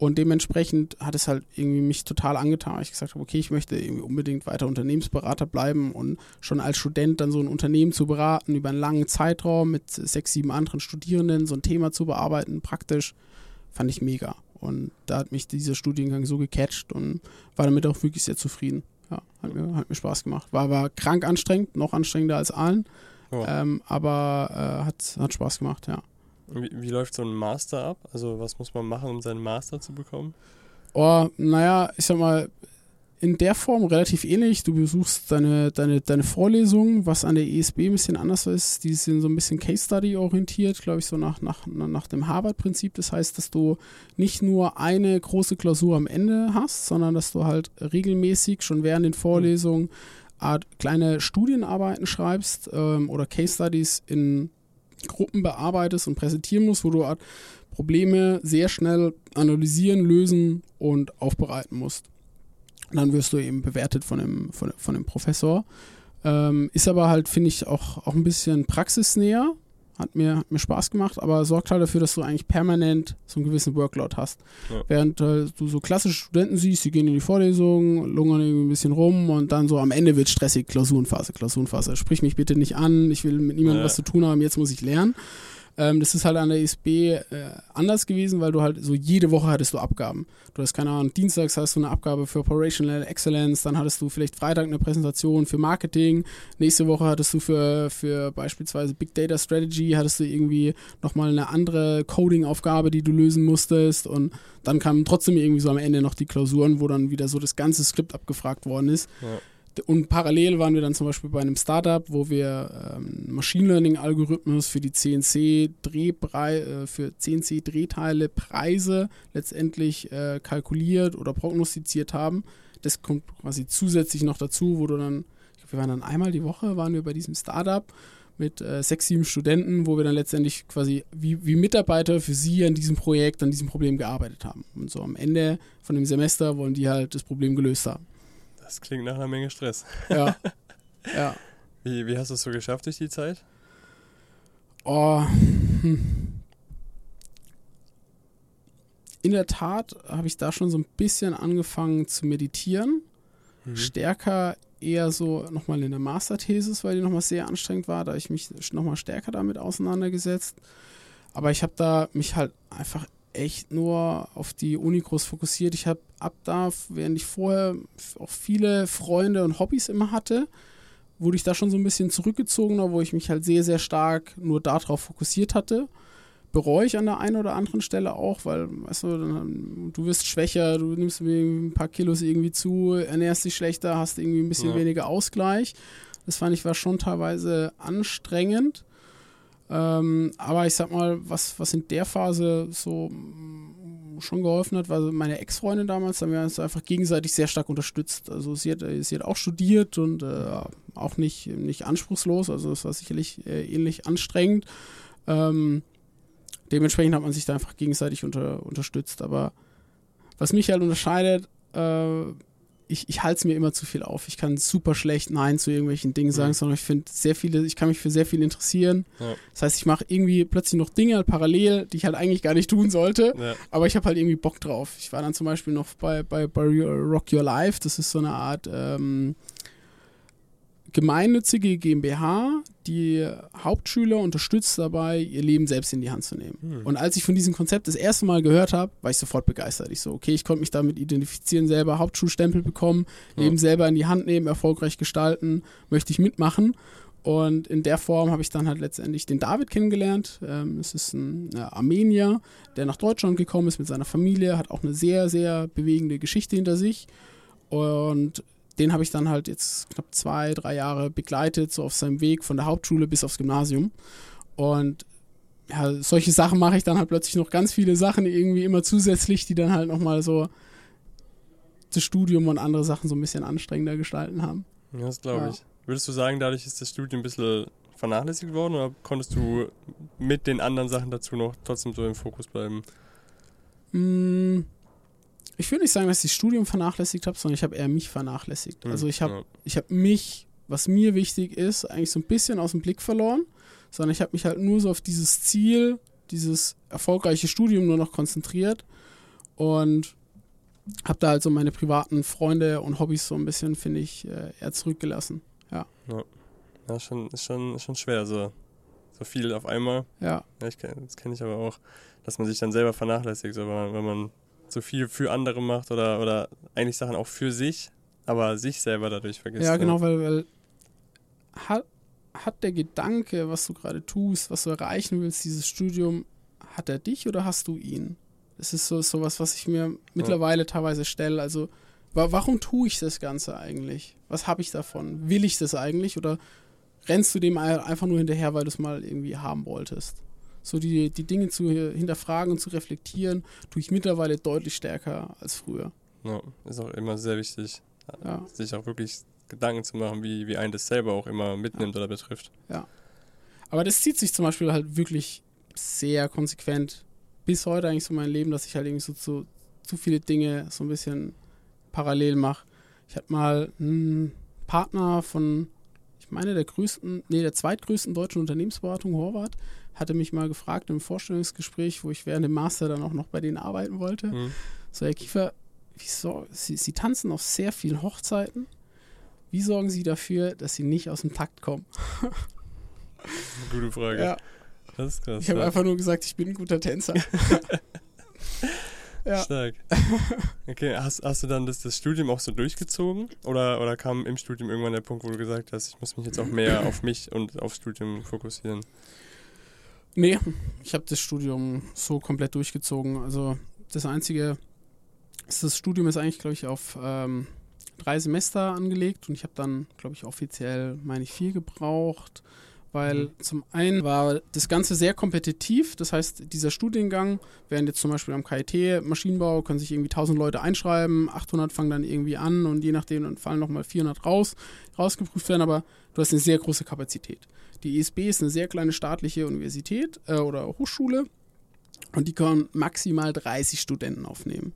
Speaker 1: Und dementsprechend hat es halt irgendwie mich total angetan. weil Ich gesagt habe, okay, ich möchte irgendwie unbedingt weiter Unternehmensberater bleiben und schon als Student dann so ein Unternehmen zu beraten über einen langen Zeitraum mit sechs, sieben anderen Studierenden, so ein Thema zu bearbeiten, praktisch, fand ich mega. Und da hat mich dieser Studiengang so gecatcht und war damit auch wirklich sehr zufrieden. Ja, hat mir, hat mir Spaß gemacht. War aber krank anstrengend, noch anstrengender als allen,
Speaker 2: Ja.
Speaker 1: ähm, aber äh, hat, hat Spaß gemacht, ja.
Speaker 2: Wie, wie läuft so ein Master ab? Also was muss man machen, um seinen Master zu bekommen?
Speaker 1: Oh, naja, ich sag mal, in der Form relativ ähnlich. Du besuchst deine, deine, deine Vorlesungen, was an der ESB ein bisschen anders ist. Die sind so ein bisschen Case Study orientiert, glaube ich, so nach, nach, nach dem Harvard-Prinzip. Das heißt, dass du nicht nur eine große Klausur am Ende hast, sondern dass du halt regelmäßig schon während den Vorlesungen Art kleine Studienarbeiten schreibst ähm, oder Case Studies in Gruppen bearbeitest und präsentieren musst, wo du Art Probleme sehr schnell analysieren, lösen und aufbereiten musst. Und dann wirst du eben bewertet von dem, von, von dem Professor. Ähm, ist aber halt, finde ich, auch, auch ein bisschen praxisnäher. Hat mir, hat mir Spaß gemacht, aber sorgt halt dafür, dass du eigentlich permanent so einen gewissen Workload hast.
Speaker 2: Ja.
Speaker 1: Während äh, du so klassische Studenten siehst, die gehen in die Vorlesung, lungern irgendwie ein bisschen rum und dann so am Ende wird stressig, Klausurenphase, Klausurenphase. Sprich mich bitte nicht an, ich will mit niemandem
Speaker 2: Ja.
Speaker 1: was zu tun haben, jetzt muss ich lernen. Ähm, das ist halt an der ISB äh, anders gewesen, weil du halt so jede Woche hattest du Abgaben. Du hast keine Ahnung, dienstags hast du eine Abgabe für Operational Excellence, dann hattest du vielleicht Freitag eine Präsentation für Marketing, nächste Woche hattest du für, für beispielsweise Big Data Strategy, hattest du irgendwie nochmal eine andere Coding-Aufgabe, die du lösen musstest und dann kamen trotzdem irgendwie so am Ende noch die Klausuren, wo dann wieder so das ganze Skript abgefragt worden ist.
Speaker 2: Ja.
Speaker 1: Und parallel waren wir dann zum Beispiel bei einem Startup, wo wir ähm, Machine Learning Algorithmus für die CNC äh, für CNC Drehteile Preise letztendlich äh, kalkuliert oder prognostiziert haben. Das kommt quasi zusätzlich noch dazu, wo du dann wir waren dann einmal die Woche, waren wir bei diesem Startup mit äh, sechs, sieben Studenten, wo wir dann letztendlich quasi wie, wie Mitarbeiter für sie an diesem Projekt, an diesem Problem gearbeitet haben. Und so am Ende von dem Semester wollen die halt das Problem gelöst haben.
Speaker 2: Das klingt nach einer Menge Stress.
Speaker 1: Ja. ja.
Speaker 2: Wie, wie hast du es so geschafft durch die Zeit?
Speaker 1: Oh. Hm. In der Tat habe ich da schon so ein bisschen angefangen zu meditieren.
Speaker 2: Mhm.
Speaker 1: Stärker eher so nochmal in der Masterthesis, weil die nochmal sehr anstrengend war. Da habe ich mich nochmal stärker damit auseinandergesetzt. Aber ich habe da mich halt einfach echt nur auf die Uni groß fokussiert. Ich habe ab da, während ich vorher auch viele Freunde und Hobbys immer hatte, wurde ich da schon so ein bisschen zurückgezogener, wo ich mich halt sehr, sehr stark nur darauf fokussiert hatte. Bereue ich an der einen oder anderen Stelle auch, weil, weißt du, dann, du wirst schwächer, du nimmst ein paar Kilos irgendwie zu, ernährst dich schlechter, hast irgendwie ein bisschen
Speaker 2: Ja.
Speaker 1: weniger Ausgleich. Das fand ich war schon teilweise anstrengend. Ähm, aber ich sag mal, was, was in der Phase so mm, schon geholfen hat, war meine Ex-Freundin damals, da haben wir uns einfach gegenseitig sehr stark unterstützt. Also sie hat, sie hat auch studiert und äh, auch nicht, nicht anspruchslos, also es war sicherlich äh, ähnlich anstrengend. Ähm, dementsprechend hat man sich da einfach gegenseitig unter, unterstützt. Aber was mich halt unterscheidet, äh, ich, ich halte es mir immer zu viel auf. Ich kann super schlecht Nein zu irgendwelchen Dingen sagen,
Speaker 2: Mhm.
Speaker 1: sondern ich finde sehr viele, ich kann mich für sehr viel interessieren.
Speaker 2: Ja.
Speaker 1: Das heißt, ich mache irgendwie plötzlich noch Dinge halt parallel, die ich halt eigentlich gar nicht tun sollte.
Speaker 2: Ja.
Speaker 1: Aber ich habe halt irgendwie Bock drauf. Ich war dann zum Beispiel noch bei, bei, bei Rock Your Life. Das ist so eine Art ähm, gemeinnützige GmbH, die Hauptschüler unterstützt dabei, ihr Leben selbst in die Hand zu nehmen.
Speaker 2: Hm.
Speaker 1: Und als ich von diesem Konzept das erste Mal gehört habe, war ich sofort begeistert. Ich so, okay, ich konnte mich damit identifizieren, selber Hauptschulstempel bekommen,
Speaker 2: Ja.
Speaker 1: Leben selber in die Hand nehmen, erfolgreich gestalten, möchte ich mitmachen. Und in der Form habe ich dann halt letztendlich den David kennengelernt. Ähm, es ist ein äh, Armenier, der nach Deutschland gekommen ist mit seiner Familie, hat auch eine sehr, sehr bewegende Geschichte hinter sich. Und den habe ich dann halt jetzt knapp zwei, drei Jahre begleitet, so auf seinem Weg von der Hauptschule bis aufs Gymnasium. Und ja, solche Sachen mache ich dann halt plötzlich noch ganz viele Sachen irgendwie immer zusätzlich, die dann halt nochmal so das Studium und andere Sachen so ein bisschen anstrengender gestalten haben.
Speaker 2: Ja, das glaube
Speaker 1: Ja.
Speaker 2: ich. Würdest du sagen, dadurch ist das Studium ein bisschen vernachlässigt worden oder konntest du mit den anderen Sachen dazu noch trotzdem so im Fokus bleiben?
Speaker 1: Mm, Ich würde nicht sagen, dass ich das Studium vernachlässigt habe, sondern ich habe eher mich vernachlässigt.
Speaker 2: Hm,
Speaker 1: Also ich habe
Speaker 2: ja.
Speaker 1: ich habe mich, was mir wichtig ist, eigentlich so ein bisschen aus dem Blick verloren, sondern ich habe mich halt nur so auf dieses Ziel, dieses erfolgreiche Studium nur noch konzentriert und habe da halt so meine privaten Freunde und Hobbys so ein bisschen, finde ich, äh, eher zurückgelassen.
Speaker 2: Ja, schon, ist schon, ist schon schwer, so, so viel auf einmal.
Speaker 1: Ja,
Speaker 2: Ja, ich das kenne ich aber auch, dass man sich dann selber vernachlässigt, so, wenn man so viel für andere macht oder, oder eigentlich Sachen auch für sich, aber sich selber dadurch vergisst.
Speaker 1: ja genau, weil, weil hat, hat der Gedanke, was du gerade tust, was du erreichen willst, dieses Studium, hat er dich oder hast du ihn? Das ist so sowas, was ich mir mittlerweile teilweise stelle. Also, wa warum tue ich das Ganze eigentlich? Was habe ich davon? Will ich das eigentlich oder rennst du dem ein- einfach nur hinterher, weil du es mal irgendwie haben wolltest? So die, die Dinge zu hinterfragen und zu reflektieren, tue ich mittlerweile deutlich stärker als früher.
Speaker 2: Ja, ist auch immer sehr wichtig,
Speaker 1: Ja.
Speaker 2: sich auch wirklich Gedanken zu machen, wie, wie einen das selber auch immer mitnimmt oder betrifft.
Speaker 1: Aber das zieht sich zum Beispiel halt wirklich sehr konsequent bis heute eigentlich so mein Leben, dass ich halt irgendwie so zu, zu viele Dinge so ein bisschen parallel mache. Ich hatte mal einen Partner von, ich meine, der größten, nee, der zweitgrößten deutschen Unternehmensberatung, Horvath, hatte mich mal gefragt im Vorstellungsgespräch, wo ich während dem Master dann auch noch bei denen arbeiten wollte.
Speaker 2: Hm.
Speaker 1: So, Herr Kiefer, wie sor- Sie, Sie tanzen auf sehr vielen Hochzeiten. Wie sorgen Sie dafür, dass Sie nicht aus dem Takt kommen?
Speaker 2: Gute Frage.
Speaker 1: Ja.
Speaker 2: Das ist krass.
Speaker 1: Ich habe
Speaker 2: ja.
Speaker 1: einfach nur gesagt, ich bin ein guter Tänzer. ja.
Speaker 2: Stark. Okay, hast, hast du dann das, das Studium auch so durchgezogen? Oder, oder kam im Studium irgendwann der Punkt, wo du gesagt hast, ich muss mich jetzt auch mehr auf mich und aufs Studium fokussieren?
Speaker 1: Nee, ich habe das Studium so komplett durchgezogen. Also das Einzige, das Studium ist eigentlich, glaube ich, auf ähm, drei Semester angelegt und ich habe dann, glaube ich, offiziell, meine ich, vier gebraucht, weil zum einen war das Ganze sehr kompetitiv. Das heißt, dieser Studiengang, während jetzt zum Beispiel am KIT Maschinenbau, können sich irgendwie 1000 Leute einschreiben, 800 fangen dann irgendwie an und je nachdem dann fallen nochmal 400 raus, rausgeprüft werden, aber du hast eine sehr große Kapazität. Die ESB ist eine sehr kleine staatliche Universität äh, oder Hochschule und die können maximal 30 Studenten aufnehmen.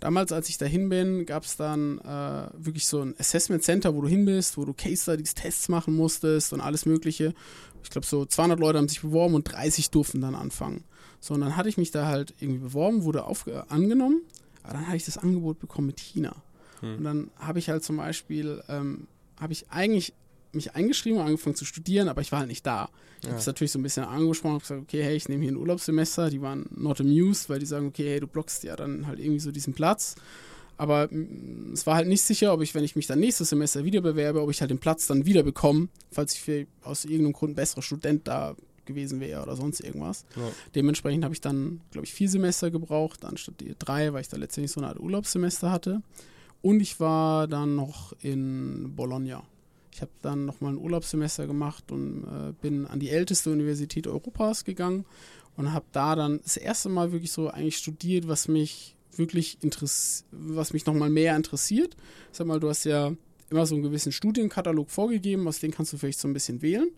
Speaker 1: Damals, als ich dahin bin, gab es dann äh, wirklich so ein Assessment Center, wo du hin bist, wo du Case Studies, Tests machen musstest und alles Mögliche. Ich glaube, so 200 Leute haben sich beworben und 30 durften dann anfangen. So, und dann hatte ich mich da halt irgendwie beworben, wurde äh, angenommen, aber dann habe ich das Angebot bekommen mit China.
Speaker 2: Hm.
Speaker 1: Und dann habe ich halt zum Beispiel, ähm, habe ich eigentlich mich eingeschrieben und angefangen zu studieren, aber ich war halt nicht da. Ich
Speaker 2: Ja.
Speaker 1: habe es natürlich so ein bisschen angesprochen, habe gesagt, okay, hey, ich nehme hier ein Urlaubssemester. Die waren not amused, weil die sagen, okay, hey, du blockst ja dann halt irgendwie so diesen Platz. Aber mm, es war halt nicht sicher, ob ich, wenn ich mich dann nächstes Semester wieder bewerbe, ob ich halt den Platz dann wieder bekomme, falls ich für, aus irgendeinem Grund ein besserer Student da gewesen wäre oder sonst irgendwas.
Speaker 2: Ja.
Speaker 1: Dementsprechend habe ich dann, glaube ich, vier Semester gebraucht, anstatt die drei, weil ich da letztendlich so eine Art Urlaubssemester hatte. Und ich war dann noch in Bologna. Ich habe dann nochmal ein Urlaubssemester gemacht und äh, bin an die älteste Universität Europas gegangen und habe da dann das erste Mal wirklich so eigentlich studiert, was mich wirklich interessiert, was mich nochmal mehr interessiert. Sag mal, du hast ja immer so einen gewissen Studienkatalog vorgegeben, aus dem kannst du vielleicht so ein bisschen wählen.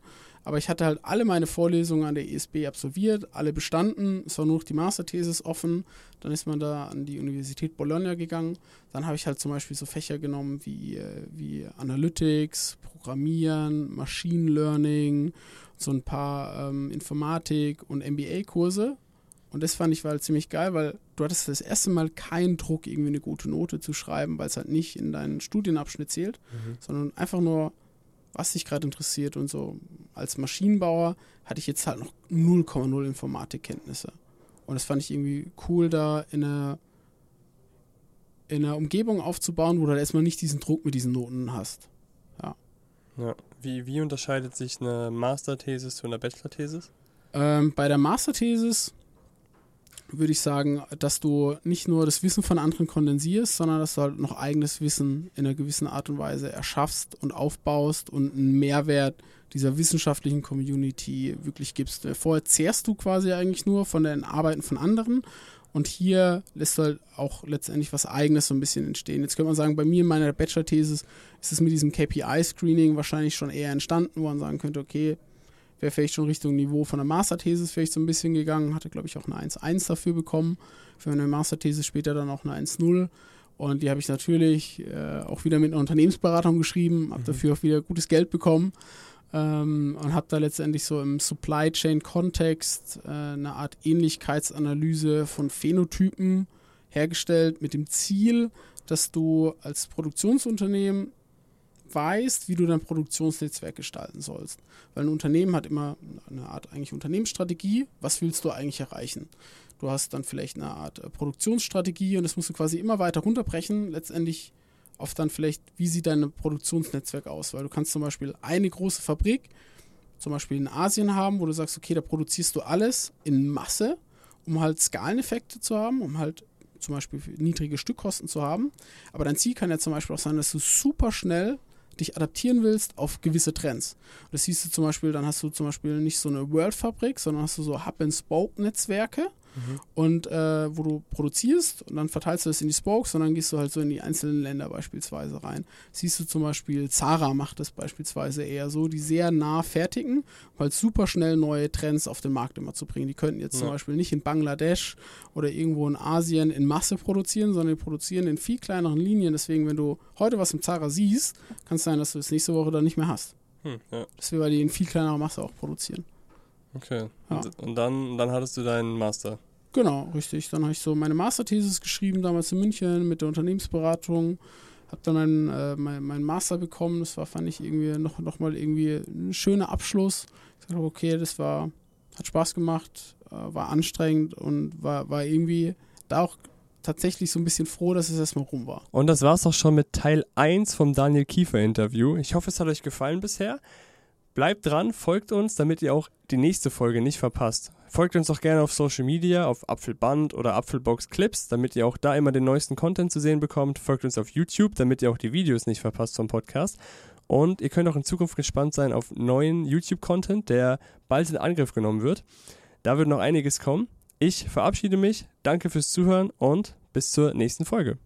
Speaker 1: Aber ich hatte halt alle meine Vorlesungen an der ESB absolviert, alle bestanden, es war nur noch die Masterthesis offen. Dann ist man da an die Universität Bologna gegangen. Dann habe ich halt zum Beispiel so Fächer genommen wie, äh, wie Analytics, Programmieren, Machine Learning, so ein paar ähm, Informatik- und MBA-Kurse. Und das fand ich war halt ziemlich geil, weil du hattest das erste Mal keinen Druck, irgendwie eine gute Note zu schreiben, weil es halt nicht in deinen Studienabschnitt zählt,
Speaker 2: Mhm.
Speaker 1: sondern einfach nur, was dich gerade interessiert und so. Als Maschinenbauer hatte ich jetzt halt noch 0,0 Informatikkenntnisse. Und das fand ich irgendwie cool, da in einer, in einer Umgebung aufzubauen, wo du halt erstmal nicht diesen Druck mit diesen Noten hast.
Speaker 2: Ja. Wie, wie unterscheidet sich eine Masterthesis zu einer Bachelorthesis?
Speaker 1: Ähm, bei der Masterthesis würde ich sagen, dass du nicht nur das Wissen von anderen kondensierst, sondern dass du halt noch eigenes Wissen in einer gewissen Art und Weise erschaffst und aufbaust und einen Mehrwert dieser wissenschaftlichen Community wirklich gibst. Vorher zehrst du quasi eigentlich nur von den Arbeiten von anderen und hier lässt du halt auch letztendlich was Eigenes so ein bisschen entstehen. Jetzt könnte man sagen, bei mir in meiner Bachelor-Thesis ist es mit diesem KPI-Screening wahrscheinlich schon eher entstanden, wo man sagen könnte, okay, wäre vielleicht schon Richtung Niveau von der Masterthesis vielleicht so ein bisschen gegangen, hatte glaube ich auch eine 1.1 dafür bekommen, für eine Masterthesis später dann auch eine 1.0 und die habe ich natürlich äh, auch wieder mit einer Unternehmensberatung geschrieben, habe
Speaker 2: Mhm.
Speaker 1: dafür auch wieder gutes Geld bekommen. Ähm, und habe da letztendlich so im Supply Chain Kontext äh, eine Art Ähnlichkeitsanalyse von Phänotypen hergestellt mit dem Ziel, dass du als Produktionsunternehmen weißt, wie du dein Produktionsnetzwerk gestalten sollst. Weil ein Unternehmen hat immer eine Art eigentlich Unternehmensstrategie. Was willst du eigentlich erreichen? Du hast dann vielleicht eine Art äh, Produktionsstrategie und das musst du quasi immer weiter runterbrechen, letztendlich auf dann vielleicht, wie sieht dein Produktionsnetzwerk aus? Weil du kannst zum Beispiel eine große Fabrik, zum Beispiel in Asien haben, wo du sagst, okay, da produzierst du alles in Masse, um halt Skaleneffekte zu haben, um halt zum Beispiel niedrige Stückkosten zu haben. Aber dein Ziel kann ja zum Beispiel auch sein, dass du super schnell dich adaptieren willst auf gewisse Trends. Das siehst du zum Beispiel, dann hast du zum Beispiel nicht so eine World-Fabrik, sondern hast du so Hub-and-Spoke-Netzwerke und äh, wo du produzierst und dann verteilst du das in die Spokes und dann gehst du halt so in die einzelnen Länder beispielsweise rein. Siehst du zum Beispiel, Zara macht das beispielsweise eher so, die sehr nah fertigen, halt super schnell neue Trends auf den Markt immer zu bringen. Die könnten jetzt zum
Speaker 2: Ja.
Speaker 1: Beispiel nicht in Bangladesch oder irgendwo in Asien in Masse produzieren, sondern die produzieren in viel kleineren Linien. Deswegen, wenn du heute was im Zara siehst, kann es sein, dass du es nächste Woche dann nicht mehr hast.
Speaker 2: Hm, ja,
Speaker 1: Deswegen, weil die in viel kleinerer Masse auch produzieren.
Speaker 2: Okay.
Speaker 1: Ja.
Speaker 2: Und, und dann, dann hattest du deinen Master.
Speaker 1: Genau, richtig. Dann habe ich so meine Masterthesis geschrieben, damals in München mit der Unternehmensberatung. Habe dann meinen äh, mein, mein Master bekommen. Das war, fand ich irgendwie noch, noch mal irgendwie ein schöner Abschluss. Ich dachte, okay, das war, hat Spaß gemacht, äh, war anstrengend und war, war irgendwie da auch tatsächlich so ein bisschen froh, dass es erstmal rum war.
Speaker 2: Und das war's auch schon mit Teil 1 vom Daniel Kiefer Interview. Ich hoffe, es hat euch gefallen bisher. Bleibt dran, folgt uns, damit ihr auch die nächste Folge nicht verpasst. Folgt uns auch gerne auf Social Media, auf Apfelband oder Apfelbox Clips, damit ihr auch da immer den neuesten Content zu sehen bekommt. Folgt uns auf YouTube, damit ihr auch die Videos nicht verpasst vom Podcast. Und ihr könnt auch in Zukunft gespannt sein auf neuen YouTube-Content, der bald in Angriff genommen wird. Da wird noch einiges kommen. Ich verabschiede mich, danke fürs Zuhören und bis zur nächsten Folge.